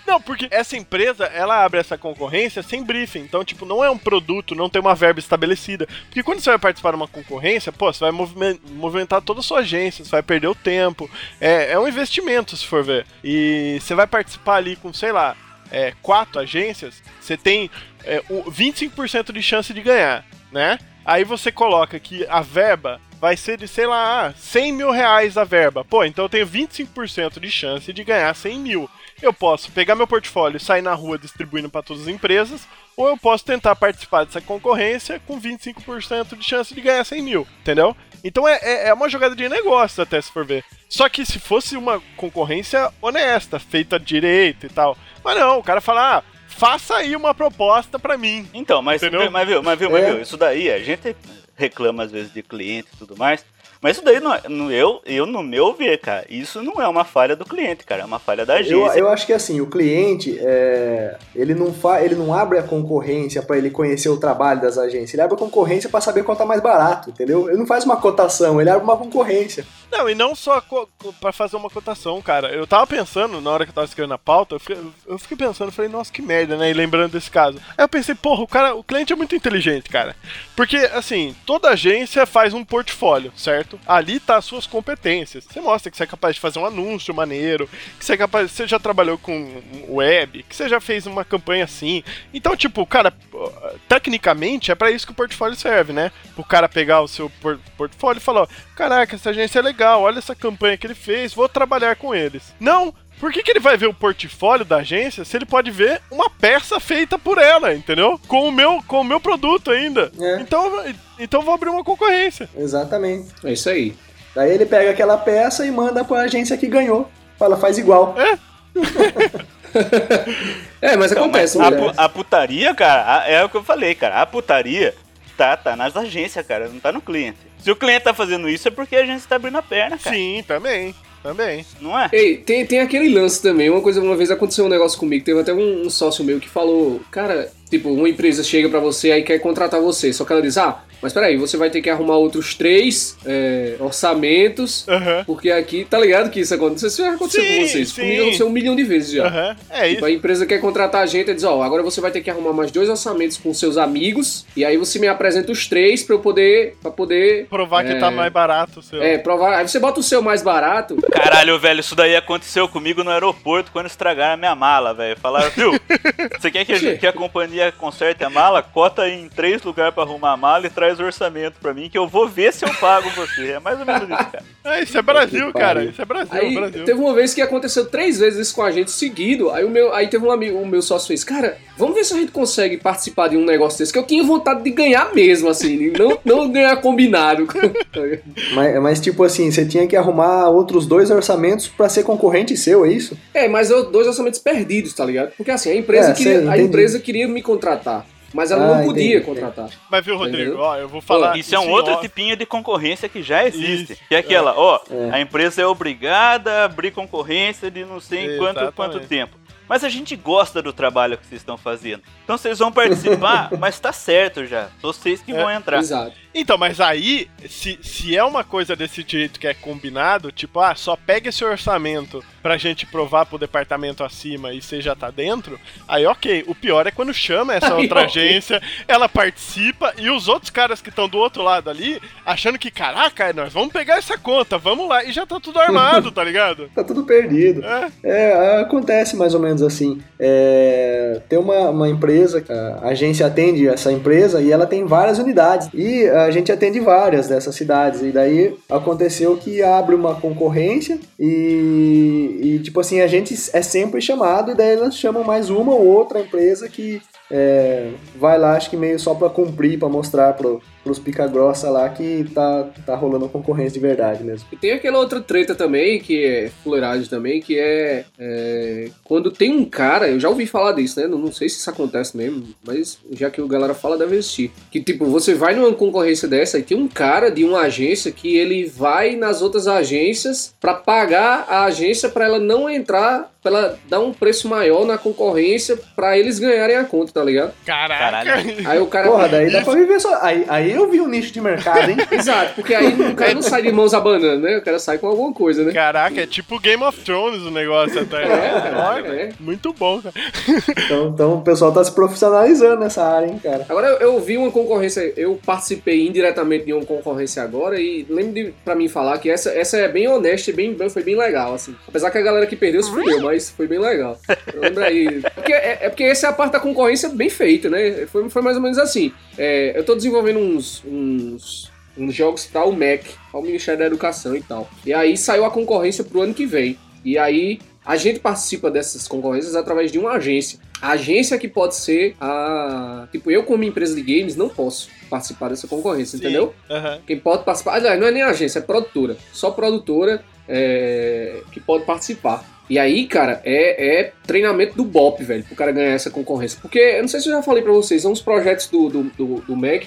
Não, porque essa empresa, ela abre essa concorrência sem briefing. Então, tipo, não é um produto, não tem uma verba estabelecida. Porque quando você vai participar de uma concorrência, pô, você vai movimen- movimentar toda a sua agência, você vai perder o tempo. É, é um investimento, se for ver. E você vai participar ali com, sei lá, é, quatro agências, você tem é, o 25% de chance de ganhar, né? Aí você coloca que a verba vai ser de, sei lá, 100 mil reais a verba. Pô, então eu tenho 25% de chance de ganhar 100 mil. Eu posso pegar meu portfólio e sair na rua distribuindo para todas as empresas, ou eu posso tentar participar dessa concorrência com 25% de chance de ganhar 100 mil, entendeu? Então é, é, é uma jogada de negócio, até se for ver. Só que se fosse uma concorrência honesta, feita direito e tal. Mas não, o cara fala, ah, faça aí uma proposta pra mim. Então, mas, Entendeu? mas viu, mas viu, mas É. viu, isso daí, a gente reclama às vezes de cliente e tudo mais, mas isso daí, não, é- no, eu, eu, no meu ver, cara, isso não é uma falha do cliente, cara, é uma falha da Eu, agência. eu acho que assim, o cliente, é, ele, não fa, ele não abre a concorrência para ele conhecer o trabalho das agências, ele abre a concorrência para saber quanto tá mais barato, entendeu? Ele não faz uma cotação, ele abre uma concorrência. Não, e não só pra fazer uma cotação, cara. Eu tava pensando, na hora que eu tava escrevendo a pauta, eu fiquei, eu fiquei pensando, falei, nossa, que merda, né? E lembrando desse caso. Aí eu pensei, porra, o cara, o cliente é muito inteligente, cara. Porque, assim, toda agência faz um portfólio, certo? Ali tá as suas competências. Você mostra que você é capaz de fazer um anúncio maneiro, que você é capaz, você já trabalhou com web, que você já fez uma campanha assim. Então, tipo, cara, tecnicamente é pra isso que o portfólio serve, né? Pro cara pegar o seu por- portfólio e falar, ó, caraca, essa agência é legal, olha essa campanha que ele fez, vou trabalhar com eles. Não, por que, que ele vai ver o portfólio da agência se ele pode ver uma peça feita por ela, entendeu? Com o meu, com o meu produto ainda. É. Então, então eu vou abrir uma concorrência. Exatamente. É isso aí. Daí ele pega aquela peça e manda pra agência que ganhou. Fala, faz igual. É, mas Então, acontece, mas a, né? pu- a putaria, cara, a- é o que eu falei, cara, a putaria tá, tá nas agências, cara, não tá no cliente. Se o cliente tá fazendo isso é porque a agência tá abrindo a perna, cara, Sim, também. Também. não é? Ei, tem, tem aquele lance também. Uma coisa, uma vez aconteceu um negócio comigo. Teve até um, um sócio meu que falou: Cara, tipo, uma empresa chega pra você aí quer contratar você. Só que ela diz: Ah, mas peraí, você vai ter que arrumar outros três é, orçamentos. Aham. Porque aqui, tá ligado que isso aconteceu? Isso já aconteceu Sim, com vocês. sim. Comigo aconteceu um milhão de vezes já. Aham. É isso. Tipo, a empresa quer contratar a gente e diz, ó, agora você vai ter que arrumar mais dois orçamentos com seus amigos, e aí você me apresenta os três pra eu poder, pra poder, Provar que É. tá mais barato o seu. é, provar. Aí você bota o seu mais barato, Caralho, velho, isso daí aconteceu comigo no aeroporto quando estragaram a minha mala, velho. Falaram, viu, você quer que a, que a companhia conserte a mala? Cota em três lugares pra arrumar a mala e traz o orçamento pra mim que eu vou ver se eu pago você. É mais ou menos isso, cara. É, isso é Brasil, cara. Isso é Brasil, Aí Brasil. teve uma vez que aconteceu três vezes isso com a gente seguido. Aí o meu, aí teve um amigo, o meu sócio fez, cara, vamos ver se a gente consegue participar de um negócio desse que eu tinha vontade de ganhar mesmo, assim, não, não ganhar combinado. Mas, mas, tipo assim, você tinha que arrumar outros dois orçamentos pra ser concorrente seu, é isso? é, mas eu, dois orçamentos perdidos, tá ligado? Porque assim, a empresa, É, queria, sei, a empresa queria me contratar, mas ela Ah, não podia entendi, contratar. Mas viu, Rodrigo, Entendeu? ó, eu vou falar. Isso é um outro off. tipinho de concorrência que já existe. Isso, Que é aquela, ó, É. a empresa é obrigada a abrir concorrência de não sei em quanto, quanto tempo. Mas a gente gosta do trabalho que vocês estão fazendo. Então vocês vão participar, mas tá certo já. Vocês que É, vão entrar. Exato. Então, mas aí, se, se é uma coisa desse jeito que é combinado, tipo, ah, só pega esse orçamento pra gente provar pro departamento acima e você já tá dentro, aí ok. O pior é quando chama essa Aí, outra ok. agência, ela participa e os outros caras que estão do outro lado ali, achando que, caraca, nós vamos pegar essa conta, vamos lá, e já tá tudo armado, tá ligado? Tá tudo perdido. É. É, acontece mais ou menos assim. É, tem uma, uma empresa, a agência atende essa empresa e ela tem várias unidades. E a gente atende várias dessas cidades. E daí aconteceu que abre uma concorrência e, e, tipo assim, a gente é sempre chamado e daí elas chamam mais uma ou outra empresa que é, vai lá, acho que meio só pra cumprir, pra mostrar pro, pros pica-grossa lá que tá, tá rolando concorrência de verdade mesmo. E tem aquela outra treta também, que é fuleiragem também, que é, é, quando tem um cara, eu já ouvi falar disso, né? Não, não sei se isso acontece mesmo, mas já que o galera fala, deve existir. Que tipo, você vai numa concorrência dessa e tem um cara de uma agência que ele vai nas outras agências pra pagar a agência pra ela não entrar, pra ela dar um preço maior na concorrência pra eles ganharem a conta, tá ligado? Caraca. Caralho. Aí o cara. Porra, daí dá pra viver só. Aí, aí eu vi um nicho de mercado, hein? Exato, porque aí o cara não sai de mãos abanando, né? O cara sai com alguma coisa, né? Caraca, é tipo Game of Thrones o negócio até. É, cara, Olha, é. Muito bom, cara. Então, então o pessoal tá se profissionalizando nessa área, hein, cara. Agora eu, eu vi uma concorrência, eu participei indiretamente de uma concorrência agora e lembro de, pra mim falar que essa, essa é bem honesta e bem, bem- foi bem legal, assim. Apesar que a galera que perdeu se fudeu, mas foi bem legal. Lembra aí. Porque, é, é porque essa é a parte da concorrência bem feita, né? Foi, foi mais ou menos assim. É, eu tô desenvolvendo uns, uns, uns jogos para o MEC, para o Ministério da Educação e tal. E aí saiu a concorrência pro ano que vem. E aí a gente participa dessas concorrências através de uma agência. A agência que pode ser a. Tipo, eu, como empresa de games, não posso participar dessa concorrência, Sim. entendeu? Aham. Quem pode participar. Aliás, não é nem agência, é produtora. Só produtora é, que pode participar. E aí, cara, é, é treinamento do BOP, velho, pro cara ganhar essa concorrência. Porque, eu não sei se eu já falei pra vocês, são uns projetos do, do, do, do Mac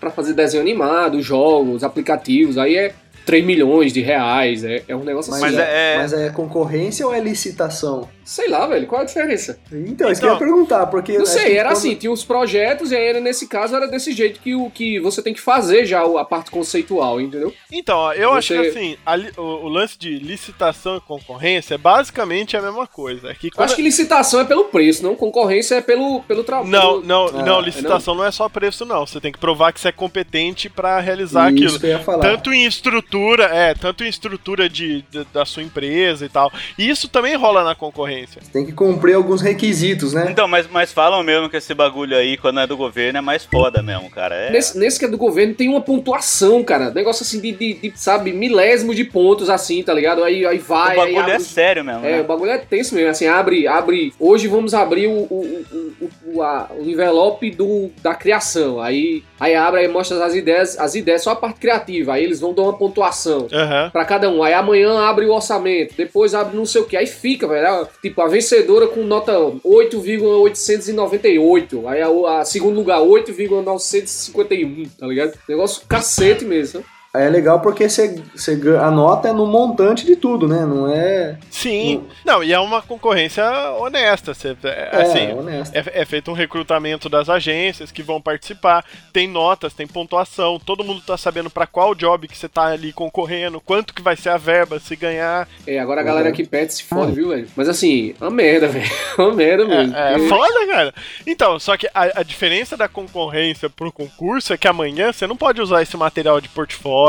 pra fazer desenho animado, jogos, aplicativos. Aí é 3 milhões de reais, é, é um negócio Mas, assim. Mas é, é- mas é concorrência ou é licitação? Sei lá, velho, qual é a diferença? Então, isso que eu ia Então, perguntar, porque. Não acho sei, era quando- assim, tinha os projetos e aí era, nesse caso era desse jeito que, o, que você tem que fazer já a parte conceitual, entendeu? Então, eu acho Você- que assim, a o, o lance de licitação e concorrência é basicamente a mesma coisa. É que Eu quando- acho que licitação é pelo preço, não concorrência é pelo, pelo trabalho. Não, não, Ah, não, é licitação não? é só preço, não. Você tem que provar que você é competente pra realizar Isso aquilo. que eu ia falar. Tanto em estrutura, é, tanto em estrutura de, de- da sua empresa e tal. E isso também rola na concorrência. Tem que cumprir alguns requisitos, né? Então, mas, mas falam mesmo que esse bagulho aí, quando é do governo, é mais foda mesmo, cara. É... Nesse, nesse que é do governo tem uma pontuação, cara. Negócio assim de, de, de, sabe, milésimo de pontos assim, tá ligado? Aí, aí o vai. aí bagulho abre é sério mesmo, É, né? o bagulho é tenso mesmo, assim, abre, abre. Hoje vamos abrir o, o, o, o, o, a- o envelope do, da criação. Aí, aí abre e mostra as ideias, as ideias, só a parte criativa. Aí eles vão dar uma pontuação. Aham. Pra cada um. Aí amanhã abre o orçamento, depois abre não sei o que. Aí fica, velho. Ah, Tipo, a vencedora com nota 8,898. Aí a, a segundo lugar, 8,951, tá ligado? Negócio cacete mesmo. Aí é legal porque você, anota no montante de tudo, né? Não é. Sim. Não, e é uma concorrência honesta. Você, é, É, assim, honesto. É, é feito um recrutamento das agências que vão participar, tem notas, tem pontuação, todo mundo tá sabendo pra qual job que você tá ali concorrendo, quanto que vai ser a verba se ganhar. É, agora a galera que pede se fode, viu, velho? Mas assim, uma merda, velho. Uma merda mesmo. É, é foda, cara. Então, só que a, a diferença da concorrência pro concurso é que amanhã você não pode usar esse material de portfólio,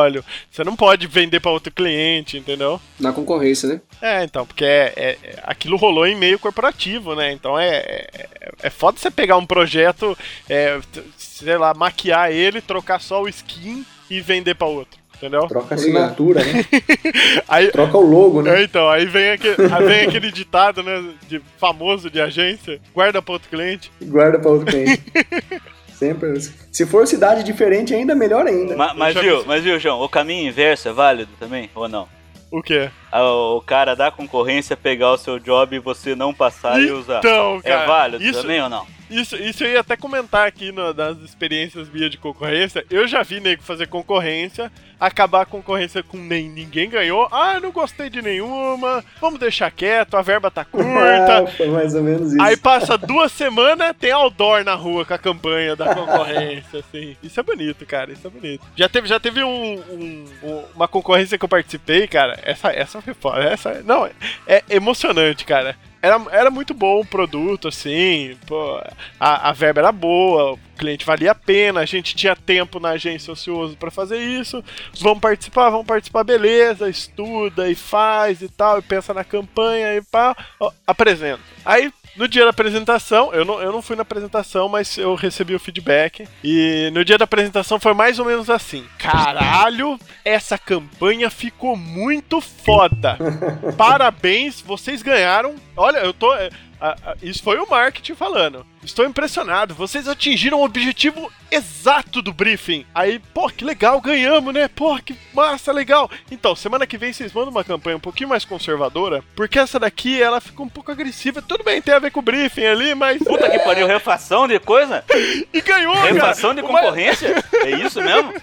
você não pode vender pra outro cliente, entendeu? Na concorrência, né? É, então, porque é, é- é- aquilo rolou em meio corporativo, né? Então é, é, é foda você pegar um projeto, é, sei lá, maquiar ele, trocar só o skin e vender pra outro, entendeu? Troca a Obrigado. assinatura, né? Aí, Troca o logo, né? é, então, aí vem aquele, vem aquele ditado, né, de, famoso de agência, guarda pra outro cliente. Guarda pra outro cliente. Sempre. Se for cidade diferente, ainda melhor ainda. Ma- mas, viu, vi- mas viu, João, o caminho inverso é válido também, ou não? O quê? Ah, O cara da concorrência pegar o seu job e você não passar e usar. Então, cara, é válido isso, também ou não? Isso, isso eu ia até comentar aqui no- nas experiências minhas de concorrência. Eu já vi nego fazer concorrência, acabar a concorrência com nem ninguém ganhou. Ah, não gostei de nenhuma, vamos deixar quieto, a verba tá Ah, curta. foi mais ou menos isso. Aí passa duas semanas, tem outdoor na rua com a campanha da concorrência, assim. Isso é bonito, cara, isso é bonito. Já teve, já teve um, um- um- uma concorrência que eu participei, cara. Essa, essa foi foda. Essa, não, é, é emocionante, cara. Era, era muito bom o produto, assim, pô, a, a verba era boa, o cliente valia a pena, a gente tinha tempo na agência ocioso pra fazer isso. Vamos participar, vamos participar, beleza, estuda e faz e tal, e pensa na campanha e pá, ó, apresenta. Aí, no dia da apresentação, eu não, eu não fui na apresentação, mas eu recebi o feedback. E no dia da apresentação foi mais ou menos assim: Caralho, essa campanha ficou muito foda. Parabéns, vocês ganharam. Olha, eu tô. A- a- isso foi o marketing falando. Estou impressionado, vocês atingiram o objetivo exato do briefing. Aí, pô, que legal, ganhamos, né? Pô, que massa, legal. Então, semana que vem vocês mandam uma campanha um pouquinho mais conservadora, porque essa daqui ela ficou um pouco agressiva. Tudo bem, tem a ver com o briefing ali, mas. Puta que pariu, refação de coisa? E ganhou, cara. Refação de Uma- concorrência? É isso mesmo?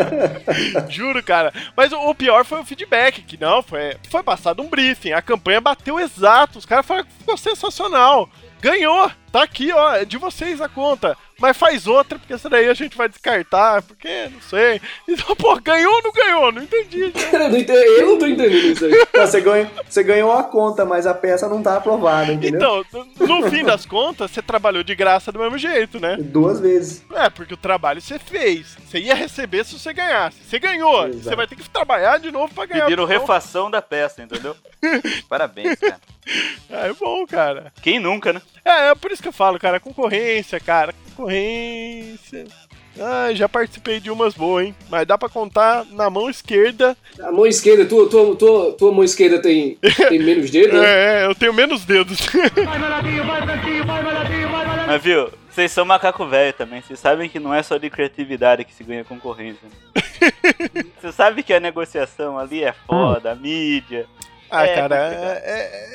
Juro, cara. Mas o, o pior foi o feedback, que não, foi, foi passado um briefing. A campanha bateu exato. Os caras falaram que ficou sensacional. ganhou, tá aqui, ó, é de vocês a conta. Mas faz outra, porque essa daí a gente vai descartar, porque não sei. Então, pô, ganhou ou não ganhou? Não entendi. Cara, eu não entendi- eu não tô entendendo isso aí. Não, Você ganhou, você ganhou a conta, mas a peça não tá aprovada, entendeu? Então, no fim das contas, você trabalhou de graça do mesmo jeito, né? Duas vezes. É, porque o trabalho você fez. Você ia receber se você ganhasse. Você ganhou. Exato. Você vai ter que trabalhar de novo pra ganhar. Pediram refação da peça, entendeu? Parabéns, cara. É bom, cara. Quem nunca, né? É, é por isso que eu falo, cara. Concorrência, cara. Concorrência. Ah, já participei de umas boas, hein? Mas dá pra contar na mão esquerda. A mão esquerda, tua, tua, tua, tua mão esquerda tem, tem menos dedo, né? É, é, eu tenho menos dedos. Mas viu, vocês são macaco velho também. Vocês sabem que não é só de criatividade que se ganha concorrência. Você sabe que a negociação ali é foda, a mídia. Ah, É, cara, complicado. é,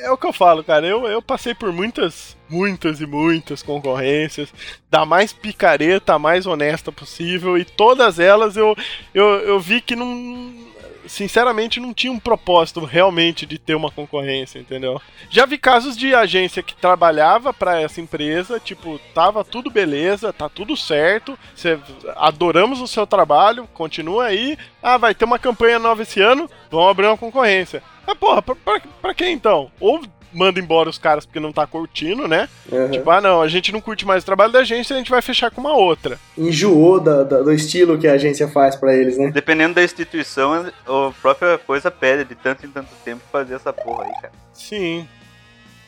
é- é o que eu falo, cara. Eu, eu passei por muitas, muitas e muitas concorrências, da mais picareta, a mais honesta possível, e todas elas eu, eu, eu vi que não. Sinceramente, não tinha um propósito realmente de ter uma concorrência, entendeu? Já vi casos de agência que trabalhava pra essa empresa, tipo, tava tudo beleza, tá tudo certo, cê, adoramos o seu trabalho, continua aí. Ah, vai ter uma campanha nova esse ano, vamos abrir uma concorrência. Mas, porra, pra, pra, pra que então? Ou manda embora os caras porque não tá curtindo, né? Uhum. Tipo, ah, não, a gente não curte mais o trabalho da agência, a gente vai fechar com uma outra. Enjoou da- da- do estilo que a agência faz pra eles, né? Dependendo da instituição, a própria coisa pede de tanto em tanto tempo fazer essa porra aí, cara. Sim.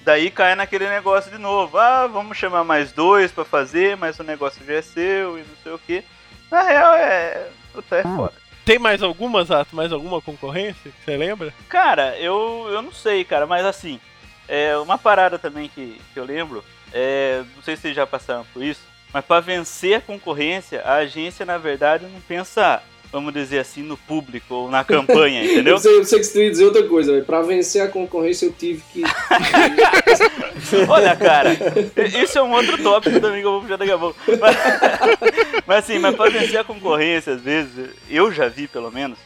Daí cai naquele negócio de novo. Ah, vamos chamar mais dois pra fazer, mas o negócio já é seu e não sei o que. Na real, é. Puta, é foda. Tem mais algumas, Ato? Mais alguma concorrência? que Você lembra? Cara, eu, eu não sei, cara, mas assim, é uma parada também que, que eu lembro, é, não sei se vocês já passaram por isso, mas pra vencer a concorrência, a agência, na verdade, não pensa, vamos dizer assim, no público ou na campanha, entendeu? Eu sei, eu sei que você ia dizer outra coisa, velho. Pra vencer a concorrência eu tive que. Olha, cara, isso é um outro tópico também que eu vou puxar daqui a pouco. Mas, mas assim, mas pra vencer a concorrência, às vezes, eu já vi pelo menos,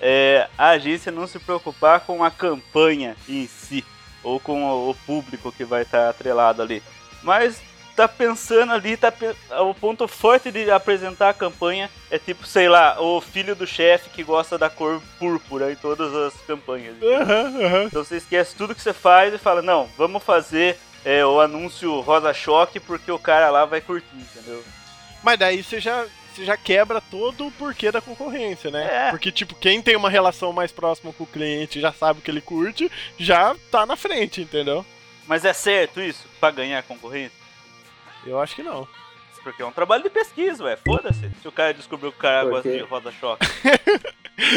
é, a agência não se preocupar com a campanha em si, ou com o, o público que vai estar atrelado ali. Mas tá pensando ali, tá, o ponto forte de apresentar a campanha é tipo, sei lá, o filho do chefe que gosta da cor púrpura em todas as campanhas. Aham, aham. Então você esquece tudo que você faz e fala, não, vamos fazer é, o anúncio Rosa Choque porque o cara lá vai curtir, entendeu? Mas daí você já, você já quebra todo o porquê da concorrência, né? É. Porque, tipo, quem tem uma relação mais próxima com o cliente já sabe o que ele curte, já tá na frente, entendeu? Mas é certo isso? Pra ganhar a concorrência? Eu acho que não. Porque é um trabalho de pesquisa, ué. Foda-se. Se o cara descobriu que o cara Por gosta quê? de Rosa Choque.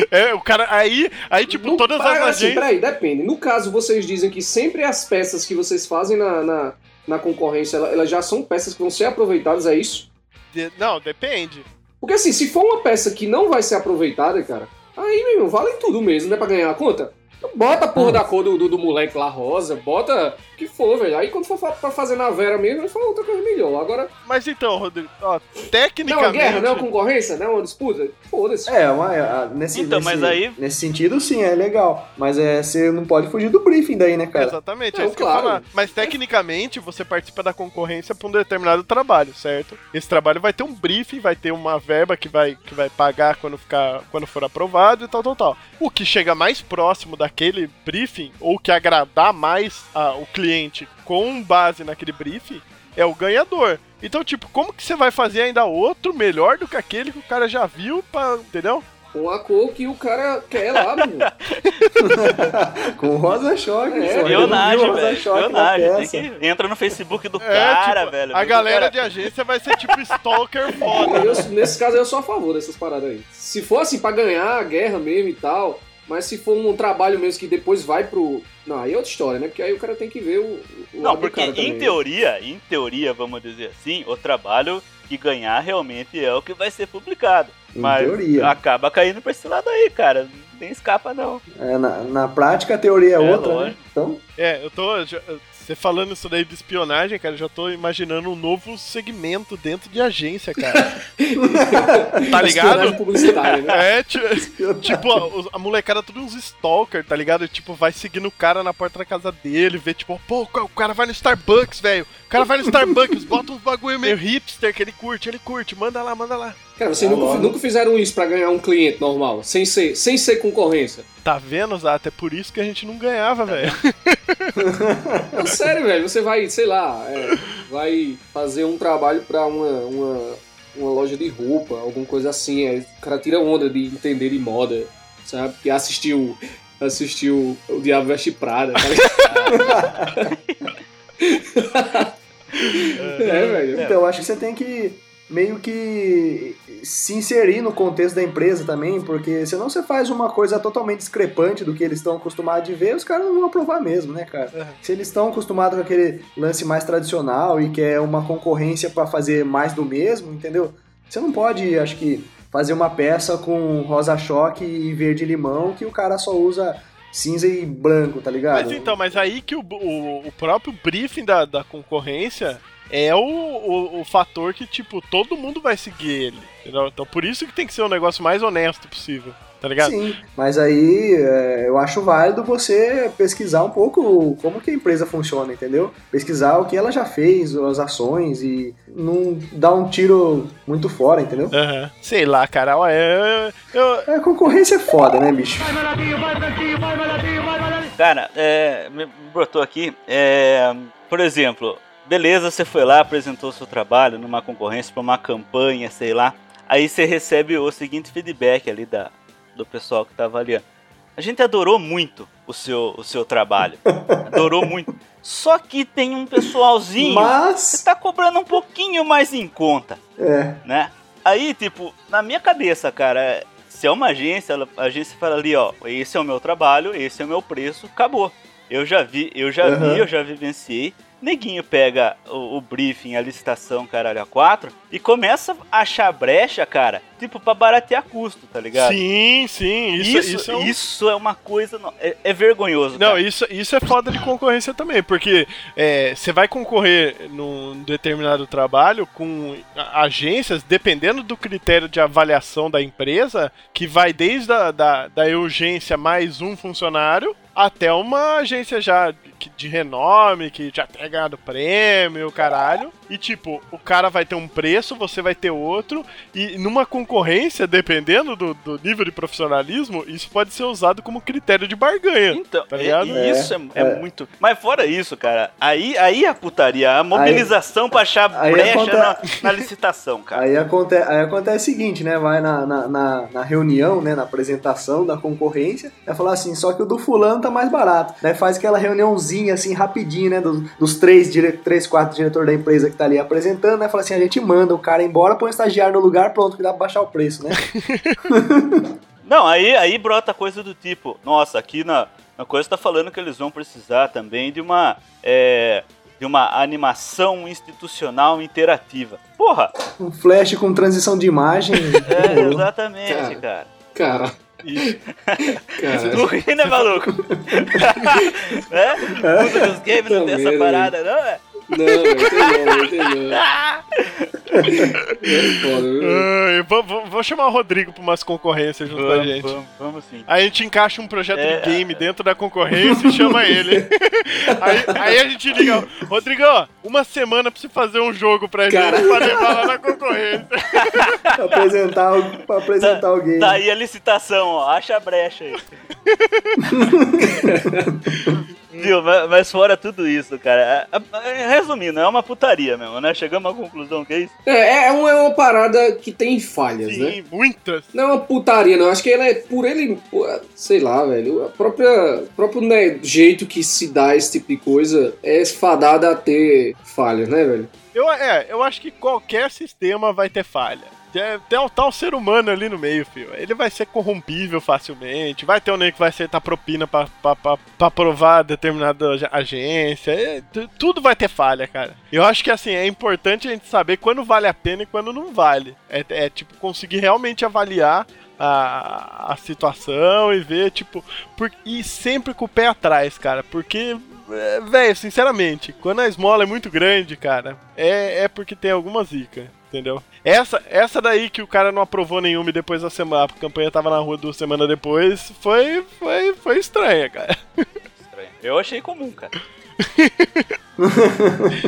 É, o cara. Aí, aí tipo, No- todas Ah, as assim, agências. peraí, depende. No caso, vocês dizem que sempre as peças que vocês fazem na, na, na concorrência, ela- elas já são peças que vão ser aproveitadas, é isso? de- Não, depende. Porque assim, se for uma peça que não vai ser aproveitada, cara, aí, meu irmão, vale tudo mesmo, né? Pra ganhar a conta. Então Bota a porra da cor do, do, do moleque lá rosa, bota que for, velho. Aí quando for pra fazer na Vera mesmo, aí fala outra coisa melhor. Agora, Mas então, Rodrigo, ó, não é tecnicamente. uma guerra, não é uma concorrência, não é uma disputa? Foda-se. É, uma, a- nesse, Então, nesse, mas aí- nesse sentido, sim, é legal. Mas é, você não pode fugir do briefing daí, né, cara? Exatamente, é Não, isso que eu claro. falar. Mas tecnicamente você participa da concorrência pra um determinado trabalho, certo? Esse trabalho vai ter um briefing, vai ter uma verba que vai, que vai pagar quando, ficar, quando for aprovado e tal, tal, tal. O que chega mais próximo daquele briefing, ou que agradar mais a- o cliente com base naquele briefing, é o ganhador. Então, tipo, como que você vai fazer ainda outro melhor do que aquele que o cara já viu, pra, entendeu? Com a cor que o cara quer lá, meu. Com rosa choque. É, rosa velho. que... Entra no Facebook do É, cara, tipo, velho. A galera cara- de agência vai ser tipo stalker foda. Eu, nesse caso, eu sou a favor dessas paradas aí. Se for assim, pra ganhar a guerra mesmo e tal, mas se for um trabalho mesmo que depois vai pro. Não, aí é outra história, né? Porque aí o cara tem que ver o. o Não, lado do porque cara em também, né? teoria, em teoria, vamos dizer assim, o trabalho que ganhar realmente é o que vai ser publicado. Em Mas teoria. acaba caindo pra esse lado aí, cara. Não tem escapa, não. É, na, na prática, a teoria é, É, outra, né? lógico. Então, É, eu tô. Você falando isso daí de espionagem, cara, eu já tô imaginando um novo segmento dentro de agência, cara. tá ligado? Né? É, ti- tipo, a, a molecada tudo uns stalker, tá ligado? Tipo, vai seguindo o cara na porta da casa dele, vê, tipo, pô, o cara vai no Starbucks, velho. O cara vai no Starbucks, bota uns bagulho meio hipster que ele curte, ele curte, manda lá, manda lá. Cara, vocês nunca, nunca fizeram isso pra ganhar um cliente normal, sem ser, sem ser concorrência. Tá vendo, Zata? É por isso que a gente não ganhava, velho. Não, sério, velho. Você vai, sei lá, é, vai fazer um trabalho pra uma, uma, uma loja de roupa, alguma coisa assim. Aí o cara tira onda de entender de moda, sabe? Que assistiu, assistiu O Diabo Veste Prada, tá ligado? é, velho. Então, eu acho que você tem que meio que se inserir no contexto da empresa também, porque senão você faz uma coisa totalmente discrepante do que eles estão acostumados de ver, os caras não vão aprovar mesmo, né, cara? Uhum. Se eles estão acostumados com aquele lance mais tradicional e quer uma concorrência pra fazer mais do mesmo, entendeu? Você não pode, acho que, fazer uma peça com rosa-choque e verde-limão que o cara só usa cinza e branco, tá ligado? Mas então, mas aí que o, o, o próprio briefing da, da concorrência é o, o, o fator que, tipo, todo mundo vai seguir ele. Entendeu? Então por isso que tem que ser o negócio mais honesto possível, tá ligado? Sim, mas aí é, eu acho válido você pesquisar um pouco como que a empresa funciona, entendeu? Pesquisar o que ela já fez, as ações e não dar um tiro muito fora, entendeu? Aham. Sei lá, cara. ó, é- Eu, eu- A concorrência é foda, né, bicho? Cara, é, me me brotou aqui. é, por exemplo, beleza, você foi lá, apresentou seu trabalho numa concorrência para uma campanha, sei lá. Aí você recebe o seguinte feedback ali da, do pessoal que tá avaliando. A gente adorou muito o seu, o seu trabalho. Adorou muito. Só que tem um pessoalzinho que Mas, tá cobrando um pouquinho mais em conta é, né? Aí, tipo, na minha cabeça, cara, se é uma agência, a agência fala ali, ó, esse é o meu trabalho, esse é o meu preço, acabou. Eu já vi, eu já Aham. vi, eu já vivenciei. Neguinho pega o, o briefing, a licitação, caralho, a 4 e começa a achar brecha, cara, tipo, pra baratear custo, tá ligado? sim, sim. Isso, Isso, isso, é um- isso é uma coisa. no- É, é vergonhoso. Não, cara. isso, isso é foda de concorrência também, porque é, você vai concorrer num determinado trabalho com agências, dependendo do critério de avaliação da empresa, que vai desde a da, da urgência mais um funcionário até uma agência já de, renome, que já tem ganhado prêmio, caralho. E tipo, o cara vai ter um preço, você vai ter outro, e numa concorrência, dependendo do, do nível de profissionalismo, isso pode ser usado como critério de barganha. Então, Tá é- ligado? e isso é, é É. muito. Mas fora isso, cara, aí, aí a putaria, a mobilização pra achar aí brecha aconte- na, na licitação, cara. aí, aconte, aí acontece o seguinte, né? Vai na, na, na, na reunião, né? Na apresentação da concorrência, vai falar assim, só que o do fulano tá mais barato. Daí faz aquela reuniãozinha assim, rapidinho, né? Dos, dos três, dire, três, quatro diretores da empresa que tá ali apresentando, né? Fala assim, a gente manda o cara embora, põe o estagiário no lugar, pronto, que dá pra baixar o preço, né? Não, aí, aí brota coisa do tipo, nossa, aqui na, na coisa tá falando que eles vão precisar também de uma. é, de uma animação institucional interativa. Porra! Um flash com transição de imagem. É, exatamente, cara. Cara, cara. Não ri, né, maluco? né? O mundo dos games não tem essa parada, não é? Não. É vou, chamar o Rodrigo pra umas concorrências junto com a Vamos, gente. vamos, vamos sim. Aí a gente encaixa um projeto É. de game dentro da concorrência e chama ele. aí, aí a gente liga, Rodrigo, uma semana pra você fazer um jogo pra Cara. gente pra levar lá na concorrência. pra apresentar, o- pra apresentar o game. Tá aí a licitação, ó. Acha a brecha aí. Viu, mas, mas fora tudo isso, cara. é- é- Resumindo, é uma putaria mesmo, né? Chegamos à conclusão que é isso. É, é, uma, é uma parada que tem falhas, né? Sim, muitas. Não é uma putaria, não. Acho que ele é por ele, sei lá, velho. A própria, o próprio né, jeito que se dá esse tipo de coisa é fadada a ter falhas, né, velho? Eu, é, eu acho que qualquer sistema vai ter falha. Tem, tem um tal ser humano ali no meio, filho. Ele vai ser corrompível facilmente. Vai ter um nego que vai aceitar propina pra, pra, pra, pra aprovar determinada ag- agência. é, tu- tudo vai ter falha, cara. Eu acho que assim, é importante a gente saber quando vale a pena e quando não vale. É, é tipo, conseguir realmente avaliar a, a situação e ver, tipo, por, e sempre com o pé atrás, cara, porque, é, velho, sinceramente, quando a esmola é muito grande, cara, é, é porque tem alguma zica, entendeu? Essa, essa daí que o cara não aprovou nenhuma e depois a semana, a campanha tava na rua duas semanas depois, foi, foi, foi estranha, cara. Estranho. Eu achei comum, cara.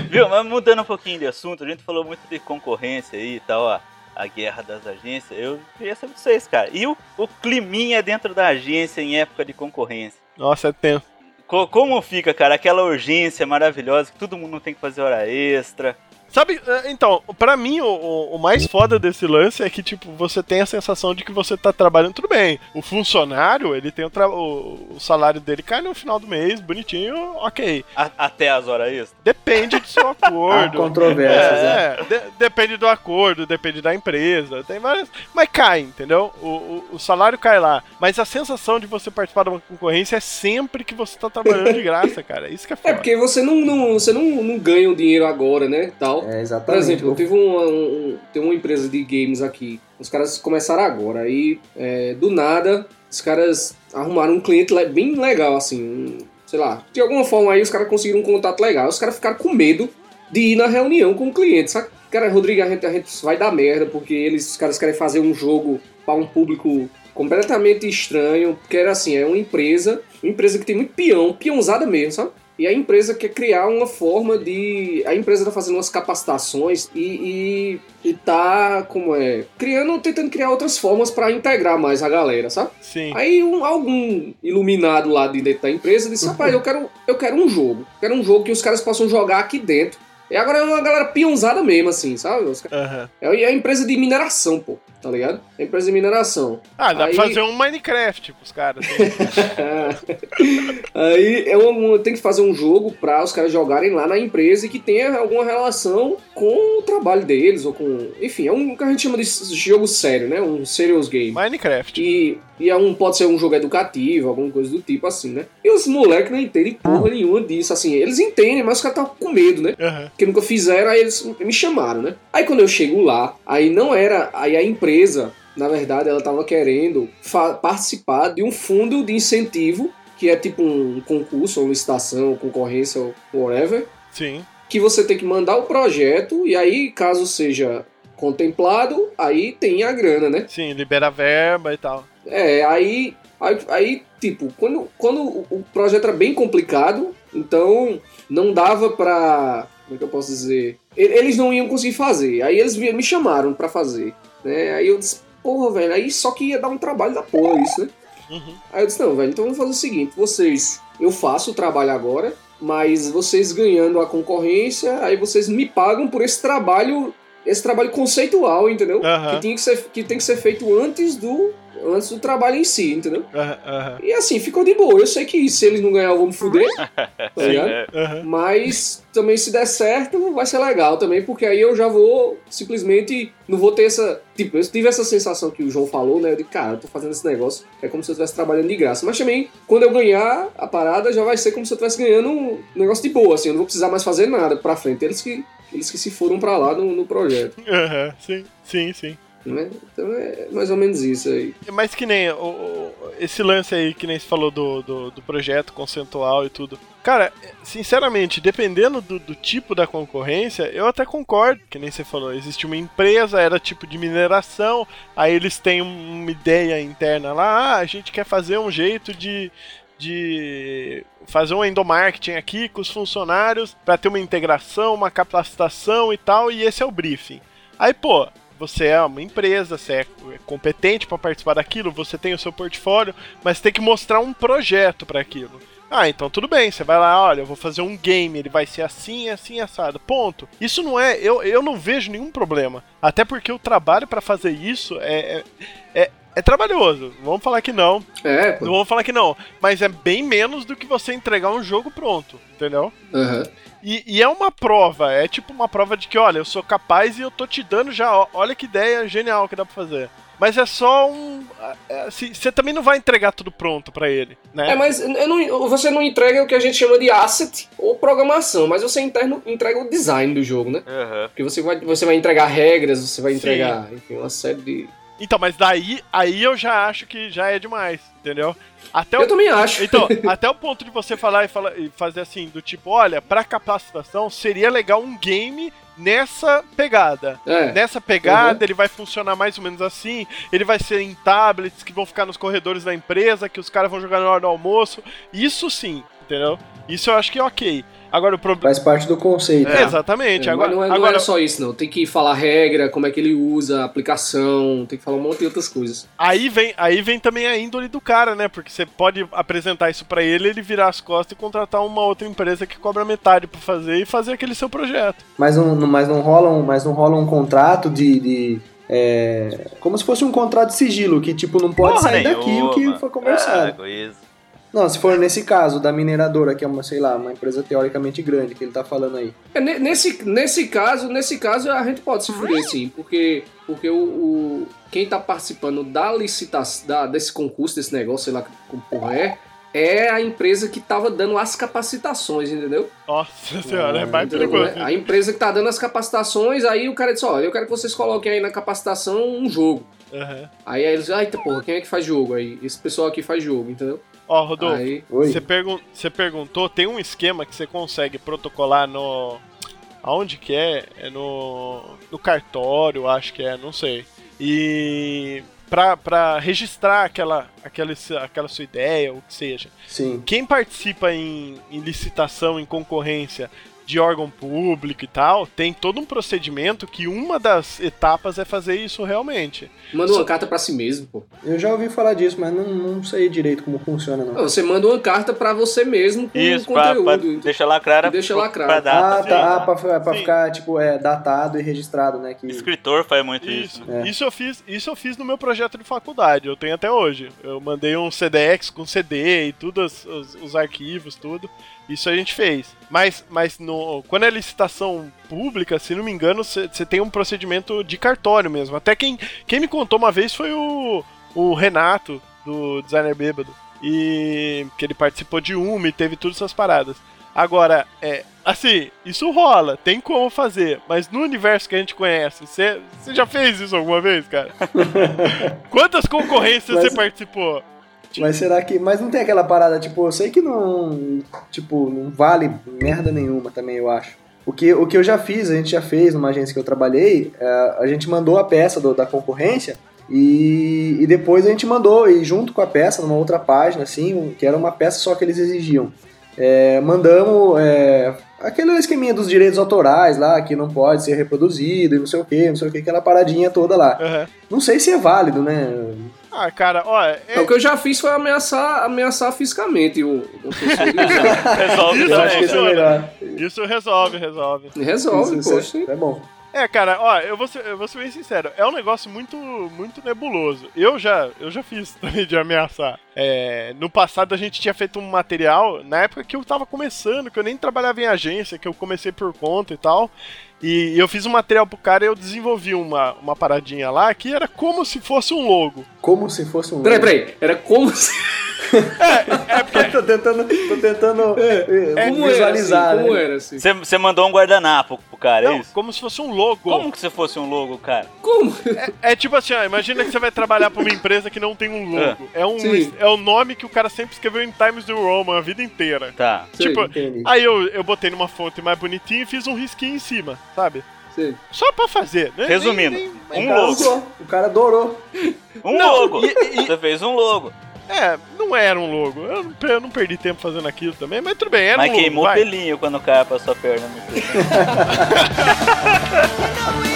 Viu, mas mudando um pouquinho de assunto, a gente falou muito de concorrência aí e tal, a, a guerra das agências. Eu queria saber de vocês, cara. E o, o climinha dentro da agência em época de concorrência? Nossa, é tenso. Co- como fica, cara? Aquela urgência maravilhosa que todo mundo tem que fazer hora extra. Sabe, é, então, pra mim o, o- mais foda desse lance é que, tipo, você tem a sensação de que você tá trabalhando tudo bem. O funcionário, ele tem o, tra- o, o salário dele cai no final do mês, bonitinho, ok. A- até as horas extras. Depende do seu Há acordo. controvérsias, né? É, de- depende do acordo, depende da empresa, tem várias. Mas cai, entendeu? O, o, o salário cai lá. Mas a sensação de você participar de uma concorrência é sempre que você tá trabalhando de graça, cara. Isso que é É foda. porque você não, não, você não, não ganha o dinheiro agora, né? Tal. É, Por exatamente. exemplo, eu tive uma, um- tem uma empresa de games aqui. Os caras começaram agora. Aí, é, do nada, os caras arrumaram um cliente bem legal, assim. um- sei lá. De alguma forma aí, os caras conseguiram um contato legal. Os caras ficaram com medo de ir na reunião com o cliente, sabe? Cara, Rodrigo, a gente, a gente vai dar merda porque eles, os caras querem fazer um jogo para um público completamente estranho. Porque era assim, é uma empresa, uma empresa que tem muito peão, peãozada mesmo, sabe? E a empresa quer criar uma forma de. A empresa tá fazendo umas capacitações e, e, e tá, como é? Criando, tentando criar outras formas para integrar mais a galera, sabe? Sim. Aí um- algum iluminado lá de dentro da empresa disse: rapaz, eu quero, eu quero um jogo. Quero um jogo que os caras possam jogar aqui dentro. E agora é uma galera peãozada mesmo, assim, sabe? Os caras- Aham. É a empresa de mineração, pô, tá ligado? É a empresa de mineração. Ah, dá Aí- pra fazer um Minecraft pros caras. Aí é uma, tem que fazer um jogo pra os caras jogarem lá na empresa e que tenha alguma relação com o trabalho deles, ou com. Enfim, é um que a gente chama de jogo sério, né? Um serious game. Minecraft. E, e é um, pode ser um jogo educativo, alguma coisa do tipo assim, né? E os moleques não entendem porra nenhuma disso, assim. Eles entendem, mas os caras estão com medo, né? Aham. Que nunca fizeram, aí eles me chamaram, né? Aí quando eu chego lá, aí não era. Aí a empresa, na verdade, ela tava querendo participar de um fundo de incentivo, que é tipo um concurso, ou licitação, ou concorrência, ou whatever, Sim. que você tem que mandar o projeto, e aí, caso seja contemplado, aí tem a grana, né? Sim, libera verba e tal. É, aí, aí, aí, tipo, quando, quando o projeto era bem complicado, então não dava pra. Como é que eu posso dizer? Eles não iam conseguir fazer. Aí eles me chamaram pra fazer. Né? Aí eu disse, porra, velho, aí só que ia dar um trabalho da porra isso, né? Uhum. Aí eu disse, não, velho, então vamos fazer o seguinte, vocês, eu faço o trabalho agora, mas vocês ganhando a concorrência, aí vocês me pagam por esse trabalho, esse trabalho conceitual, entendeu? Aham. Que, tinha que, ser, que tem que ser feito antes do, antes do trabalho em si, entendeu? Aham, aham, E assim, ficou de boa. Eu sei que se eles não ganhar, eu vou me fuder, tá ligado? É, aham. Mas também se der certo, vai ser legal também, porque aí eu já vou simplesmente. Não vou ter essa. Tipo, eu tive essa sensação que o João falou, né? De cara, eu tô fazendo esse negócio, é como se eu estivesse trabalhando de graça. Mas também, quando eu ganhar a parada, já vai ser como se eu estivesse ganhando um negócio de boa, assim, eu não vou precisar mais fazer nada pra frente. Eles que, eles que se foram pra lá no, no projeto, Aham, Sim, sim, sim. Né? Então é mais ou menos isso aí. Mas que nem o, esse lance aí que nem se falou do, do, do projeto conceitual e tudo. Cara, sinceramente, dependendo do, do tipo da concorrência, eu até concordo, que nem você falou. Existe uma empresa, era tipo de mineração, aí eles têm um- uma ideia interna lá, ah, a gente quer fazer um jeito de. De fazer um endomarketing aqui com os funcionários para ter uma integração, uma capacitação e tal, e esse é o briefing. Aí, pô, você é uma empresa, você é competente para participar daquilo, você tem o seu portfólio, mas tem que mostrar um projeto para aquilo. Ah, então tudo bem, você vai lá, olha, eu vou fazer um game, ele vai ser assim, assim, assado. Ponto. Isso não é, eu, eu não vejo nenhum problema. Até porque o trabalho para fazer isso é, é, é, é trabalhoso. Vamos falar que não. É, pô. Não vamos falar que não. Mas é bem menos do que você entregar um jogo pronto, entendeu? Aham. E, e é uma prova, é tipo uma prova de que, olha, eu sou capaz e eu tô te dando já, ó, olha que ideia genial que dá pra fazer. Mas é só um. é, assim, Você também não vai entregar tudo pronto pra ele, né? É, mas não- você não entrega o que a gente chama de asset ou programação, mas você interno- entrega o design do jogo, né? aham. Porque você vai, você vai entregar regras, você vai Sim. entregar enfim, uma série de, Então, mas daí aí eu já acho que já é demais, entendeu? Até Eu o, também acho. então, até o ponto de você falar e, falar e fazer assim, do tipo, olha, pra capacitação seria legal um game nessa pegada. É. Nessa pegada, ele vai funcionar mais ou menos assim. Ele vai ser em tablets que vão ficar nos corredores da empresa, que os caras vão jogar na hora do almoço. Isso sim, entendeu? Isso eu acho que é ok. Agora o problema. Faz parte do conceito. É, exatamente. É, agora, não é, não agora é só isso, não. Tem que falar regra, como é que ele usa, a aplicação, tem que falar um monte de outras coisas. aí, vem, aí vem também a índole do cara, né? Porque você pode apresentar isso pra ele, ele virar as costas e contratar uma outra empresa que cobra metade pra fazer e fazer aquele seu projeto. Mas não, mas não rola um, mas não rola um contrato de. de, é, como se fosse um contrato de sigilo, que tipo, não pode Porra sair nenhuma. que foi conversado. Ah. Não, se for nesse caso da mineradora, que é uma, sei lá, uma empresa teoricamente grande que ele tá falando aí. É, ne- nesse, nesse caso, nesse caso a gente pode se fuder sim, porque, porque o, o- quem tá participando da licitação, da, desse concurso, desse negócio, sei lá como porra é, é a empresa que tava dando as capacitações, entendeu? Nossa senhora, é mais perigoso. A empresa que tá dando as capacitações, aí o cara disse, olha, eu quero que vocês coloquem aí na capacitação um jogo. Aham. Aí, aí eles, eita porra, quem é que faz jogo aí? Esse pessoal aqui faz jogo, entendeu? Ó, Rodolfo, Aí? Você, pergun você perguntou, tem um esquema que você consegue protocolar no. Aonde que é? É no. No cartório, acho que é, não sei. E. Pra, pra registrar aquela, aquela, aquela sua ideia, ou o que seja. Sim. Quem participa em, em licitação, em concorrência de órgão público e tal, tem todo um procedimento que uma das etapas é fazer isso realmente. manda uma carta pra si mesmo, pô. Eu já ouvi falar disso, mas não, não sei direito como funciona, não. Não, Você manda uma carta pra você mesmo com Isso, o pra, pra conteúdo. deixar lá claro. Deixa lá claro. Pra data. ah, sim. tá. Ah, pra, pra ficar, tipo, é, datado e registrado, né? Que... Escritor faz muito isso. Isso, É. isso eu fiz, isso eu fiz no meu projeto de faculdade, eu tenho até hoje. Eu mandei um CDX com CD e tudo, os, os- os arquivos, tudo. Isso a gente fez. Mas, mas no, quando é licitação pública, se não me engano, você tem um procedimento de cartório mesmo. Até quem, quem me contou uma vez foi o, o Renato, do Designer Bêbado. E que ele participou de uma e teve todas essas paradas. Agora, é, assim, isso rola, tem como fazer, mas no universo que a gente conhece, você já fez isso alguma vez, cara? Quantas concorrências Mas- você participou? Mas será que. Mas não tem aquela parada, tipo, eu sei que não. Tipo, não vale merda nenhuma também, eu acho. O que, o que eu já fiz, a gente já fez numa agência que eu trabalhei, é, a gente mandou a peça do- da concorrência e, e depois a gente mandou, e junto com a peça, numa outra página, assim, que era uma peça só que eles exigiam. É, mandamos é, aquele esqueminha dos direitos autorais lá, que não pode ser reproduzido e não sei o que, não sei o que, aquela paradinha toda lá. Aham. Não sei se é válido, né? Ah, cara, ó, é, Então, o que eu já fiz foi ameaçar, ameaçar fisicamente o, o. Resolve Isso também, isso é melhor. isso resolve, resolve. Resolve, Isso, poxa. é, é bom. É, cara, ó, eu vou ser, eu vou ser bem sincero, é um negócio muito, muito nebuloso. Eu já, eu já fiz também de ameaçar. É, no passado a gente tinha feito um material, na época que eu tava começando, que eu nem trabalhava em agência, que eu comecei por conta e tal. E eu fiz um material pro cara e eu desenvolvi uma, uma paradinha lá que era como se fosse um logo. Como se fosse um. Peraí, peraí. Era como se. É porque tô tentando, tô tentando eh, como visualizar. era assim? Como né? era assim? Você, você mandou um guardanapo pro cara, é não, isso? como se fosse um logo. Como que se fosse um logo, cara? Como? É tipo assim, ó, imagina que você vai trabalhar pra uma empresa que não tem um logo. É, um, Sim. é o nome que o cara sempre escreveu em Times New Roman a vida inteira. Tá. Tipo, Entendi. aí eu, eu botei numa fonte mais bonitinha e fiz um risquinho em cima, sabe? sei. Só pra fazer, né? Resumindo, Nem- nem- um O cara logo. usou, O cara adorou. Um Não, logo. e- e- Você fez um logo. É, não era um logo. Eu não, eu não perdi tempo fazendo aquilo também, mas tudo bem, era Mas um logo. queimou o pelinho quando o cara passou a perna no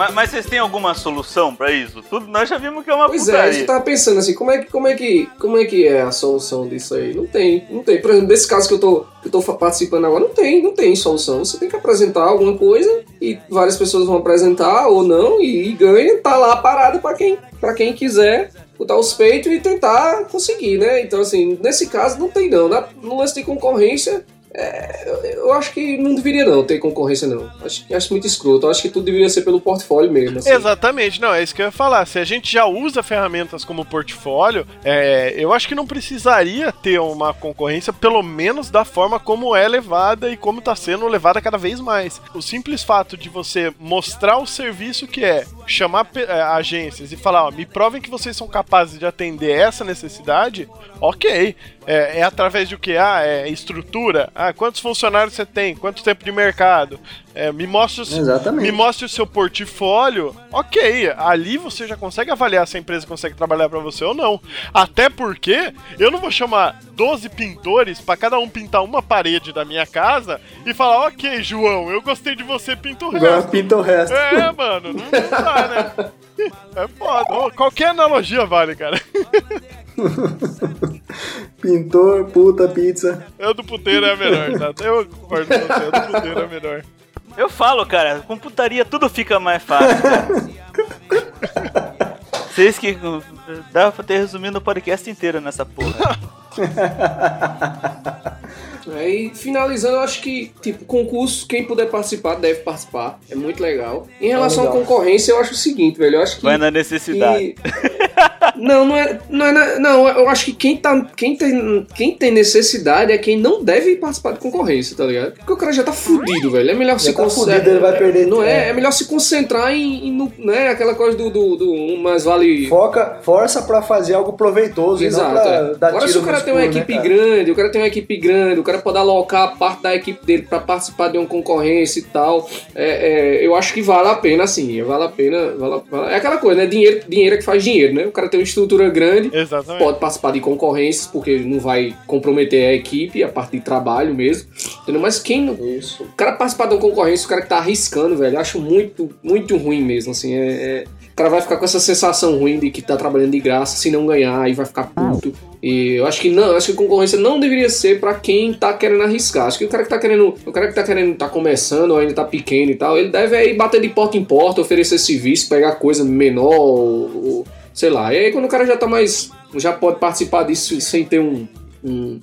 Mas, mas vocês têm alguma solução pra isso? Tudo, nós já vimos que é uma Pois é, a putaria. gente tava pensando assim, como é, que, como, é que, como é que é a solução disso aí? Não tem, não tem. Por exemplo, desse caso que eu tô, que eu tô participando agora, não tem, não tem solução. Você tem que apresentar alguma coisa e várias pessoas vão apresentar ou não e, e ganha, tá lá parado pra quem, pra quem quiser botar os peitos e tentar conseguir, né? Então, assim, nesse caso não tem não. Na, no lance de concorrência, é, eu acho que não deveria não ter concorrência não. Acho, acho muito escroto. Acho que tudo deveria ser pelo portfólio mesmo. assim. Exatamente, não, é isso que eu ia falar. Se a gente já usa ferramentas como portfólio, é, eu acho que não precisaria ter uma concorrência, pelo menos da forma como é levada e como está sendo levada cada vez mais. O simples fato de você mostrar o serviço que é, chamar é, agências e falar, ó, me provem que vocês são capazes de atender essa necessidade, ok. É, é através de o que? Ah, é estrutura. Ah, quantos funcionários você tem? Quanto tempo de mercado? É, me os, Exatamente. me mostre o seu portfólio, ok, ali você já consegue avaliar se a empresa consegue trabalhar pra você ou não. Até porque eu não vou chamar 12 pintores pra cada um pintar uma parede da minha casa e falar, ok, João, eu gostei de você, pinta o resto. pinta o resto. É, mano, não, não dá, né? É foda. Qualquer analogia vale, cara. Pintor, puta, pizza. Eu do puteiro é a melhor, tá? Eu concordo com você, eu do puteiro é a melhor. Eu falo, cara, com putaria tudo fica mais fácil, cara. Vocês que. Dava pra ter resumido o podcast inteiro nessa porra. Aí, finalizando, eu acho que, tipo, concurso, quem puder participar, deve participar. É muito legal. Em relação à legal. concorrência, eu acho o seguinte, velho. Eu acho que. Vai na necessidade. que- Não, não é, não é. Não, eu acho que quem, tá, quem, tem, quem tem necessidade é quem não deve participar de concorrência, tá ligado? Porque o cara já tá fudido, velho. É melhor se tá concentrar. fudido, ele vai perder Não é? É melhor se concentrar em. em no- né, aquela coisa do, do, do mais vale. Foca, força pra fazer algo proveitoso Exato. e não é. Agora, se o cara tem uma escuro, né, equipe cara? grande, o cara tem uma equipe grande, o cara pode alocar parte da equipe dele pra participar de uma concorrência e tal, é, é, eu acho que vale a pena, assim. Vale a pena. Vale vale- é aquela coisa, né? Dinheiro, dinheiro é que faz dinheiro, né? O cara tem uma estrutura grande, Exatamente. pode participar de concorrências, porque não vai comprometer a equipe, a parte de trabalho mesmo. Entendeu? Mas quem. não- Isso. O cara participar de uma concorrência, o cara que tá arriscando, velho, eu acho muito, muito ruim mesmo, assim. É, é- O cara vai ficar com essa sensação ruim de que tá trabalhando de graça se não ganhar e vai ficar puto. E eu acho que não, acho que a concorrência não deveria ser pra quem tá querendo arriscar. Acho que o cara que tá querendo, o cara que tá querendo tá começando ou ainda tá pequeno e tal, ele deve aí bater de porta em porta, oferecer serviço, pegar coisa menor, ou, ou- sei lá. E aí quando o cara já tá mais, já pode participar disso sem ter um, um,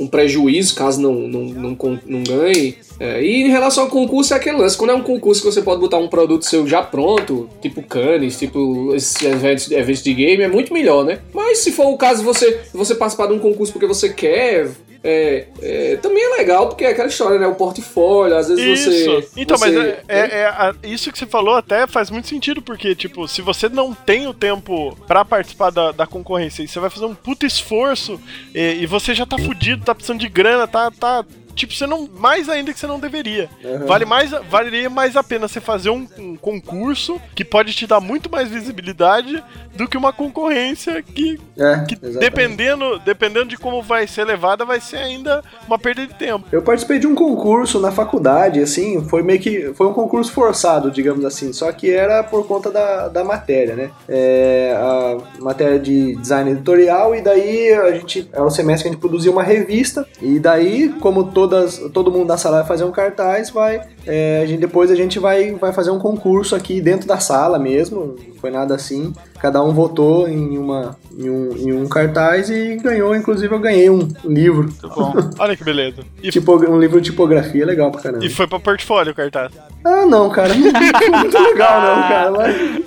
um prejuízo caso não, não, não, não ganhe. É, e em relação ao concurso, é aquele lance. Quando é um concurso que você pode botar um produto seu já pronto, tipo Cannes, tipo esses eventos, eventos de game, é muito melhor, né? Mas se for o caso de você, você participar de um concurso porque você quer, é, é, também é legal, porque é aquela história, né? O portfólio, às vezes Isso. você. Então, você- mas é, é- é a- isso que você falou até faz muito sentido, porque, tipo, se você não tem o tempo pra participar da, da concorrência e você vai fazer um puta esforço e, e você já tá fudido, tá precisando de grana, tá. tá Tipo, você não. Mais ainda que você não deveria. Vale mais, valeria mais a pena você fazer um, um concurso que pode te dar muito mais visibilidade do que uma concorrência que, É, que dependendo, dependendo de como vai ser levada, vai ser ainda uma perda de tempo. Eu participei de um concurso na faculdade, assim, foi meio que. Foi um concurso forçado, digamos assim, só que era por conta da, da matéria, né? É, a matéria de design editorial, e daí a gente. Era um semestre que a gente produzia uma revista, e daí, como todas, todo mundo da sala vai fazer um cartaz, vai. é, a gente, depois a gente vai, vai fazer um concurso aqui dentro da sala mesmo, foi nada assim. Cada um votou em, uma, em, um, em um cartaz e ganhou, inclusive eu ganhei um livro. Muito bom. Olha que beleza. E, Tipo, um livro de tipografia legal pra caramba. e foi pra portfólio o cartaz. Ah, não, cara. Não foi muito legal, não, cara. Mas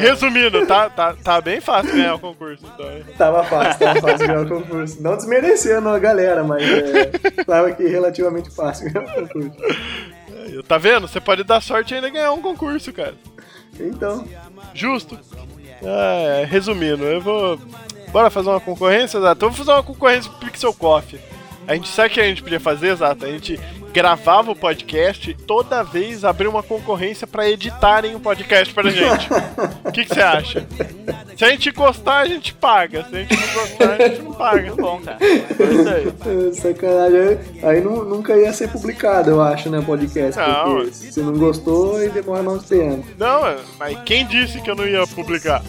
Resumindo, tá, tá, tá bem fácil ganhar o concurso. Então. tava fácil, tava fácil ganhar o concurso. Não desmerecendo a galera, mas é, tava aqui relativamente fácil ganhar o concurso. Tá vendo? Você pode dar sorte e ainda ganhar um concurso, cara. Então, Justo. É, resumindo, eu vou. Bora fazer uma concorrência, Exato? Vamos fazer uma concorrência pro Pixel Coffee. A gente sabe o que a gente podia fazer, Exato? A gente gravava o podcast e toda vez abrir uma concorrência pra editarem o podcast pra gente. O que você acha? Se a gente gostar, a gente paga. Se a gente não gostar, a gente não paga. Muito bom, cara. É isso aí. é, sacanagem. Aí nu- nunca ia ser publicado, eu acho, né, podcast. Não. Se não gostou, aí demora mais tempo. Não, mas quem disse que eu não ia publicar?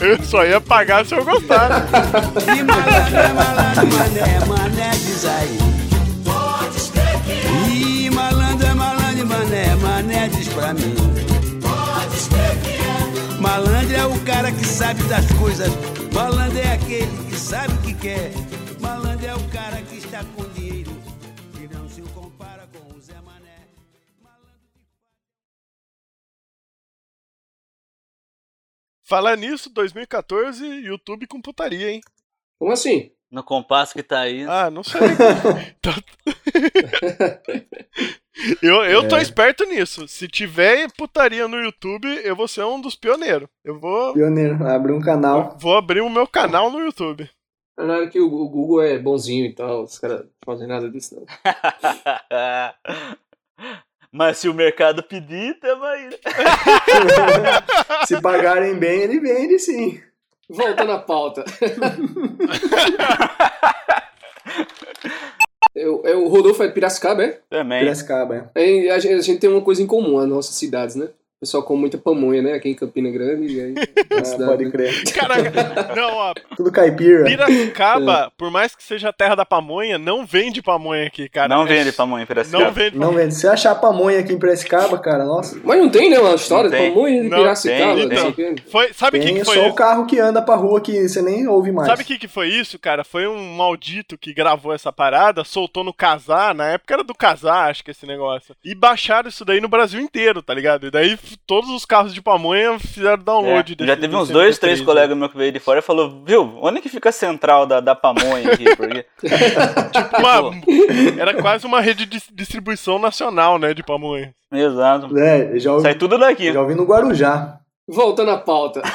Eu só ia pagar se eu gostasse. E malandro é malandro. E é mané, mané diz pra mim. Malandro é o cara que sabe das coisas. Malandro é aquele que sabe o que quer. Malandro é o cara que está com dinheiro. Fácil compara com o Zé Mané. Falar nisso, 2014, YouTube com putaria, hein? Como assim? No compasso que tá aí. Ah, não sei. Tá- eu eu tô esperto nisso. Se tiver putaria no YouTube, eu vou ser um dos pioneiros. Eu vou, Pioneiro, abre um canal. vou abrir o meu canal no YouTube. Falaram que o, o Google é bonzinho e tal, os caras não fazem nada disso, não. Mas se o mercado pedir, tamo aí. Se pagarem bem, ele vende sim. Voltando à pauta. eu, eu, o Rodolfo é de Piracicaba, é? Também. Piracicaba, é. É, a, gente, a gente tem uma coisa em comum, as nossas cidades, né? O pessoal come muita pamonha, né? Aqui em Campina Grande. Aí, Ah, cidade, pode né? crer. Caraca, não, ó, Tudo caipira. Piracicaba, por mais que seja a terra da pamonha, não vende pamonha aqui, cara. não É- vende pamonha em Piracicaba. Não vende Não vende. Se achar pamonha aqui em Piracicaba, cara, nossa. Mas não tem, né? Uma história de tem. pamonha de Não, Piracicaba. tem, sei o quê. Foi, sabe o que, Tem que foi só isso? o carro que anda pra rua que você nem ouve mais. Sabe o que, que foi isso, cara? Foi um maldito que gravou essa parada, soltou no Casar, na época era do Casar, acho que esse negócio. E baixaram isso daí no Brasil inteiro, tá ligado? E daí todos os carros de pamonha fizeram download É, desse já teve uns dois, MP3, três né? colegas meus que veio de fora e falou, viu, onde que fica a central da, da pamonha aqui? Porque... Uma- era quase uma rede de distribuição nacional, né, de pamonha. Exato. É, já ouvi, Sai tudo daqui. já ouvi no Guarujá. Voltando à pauta.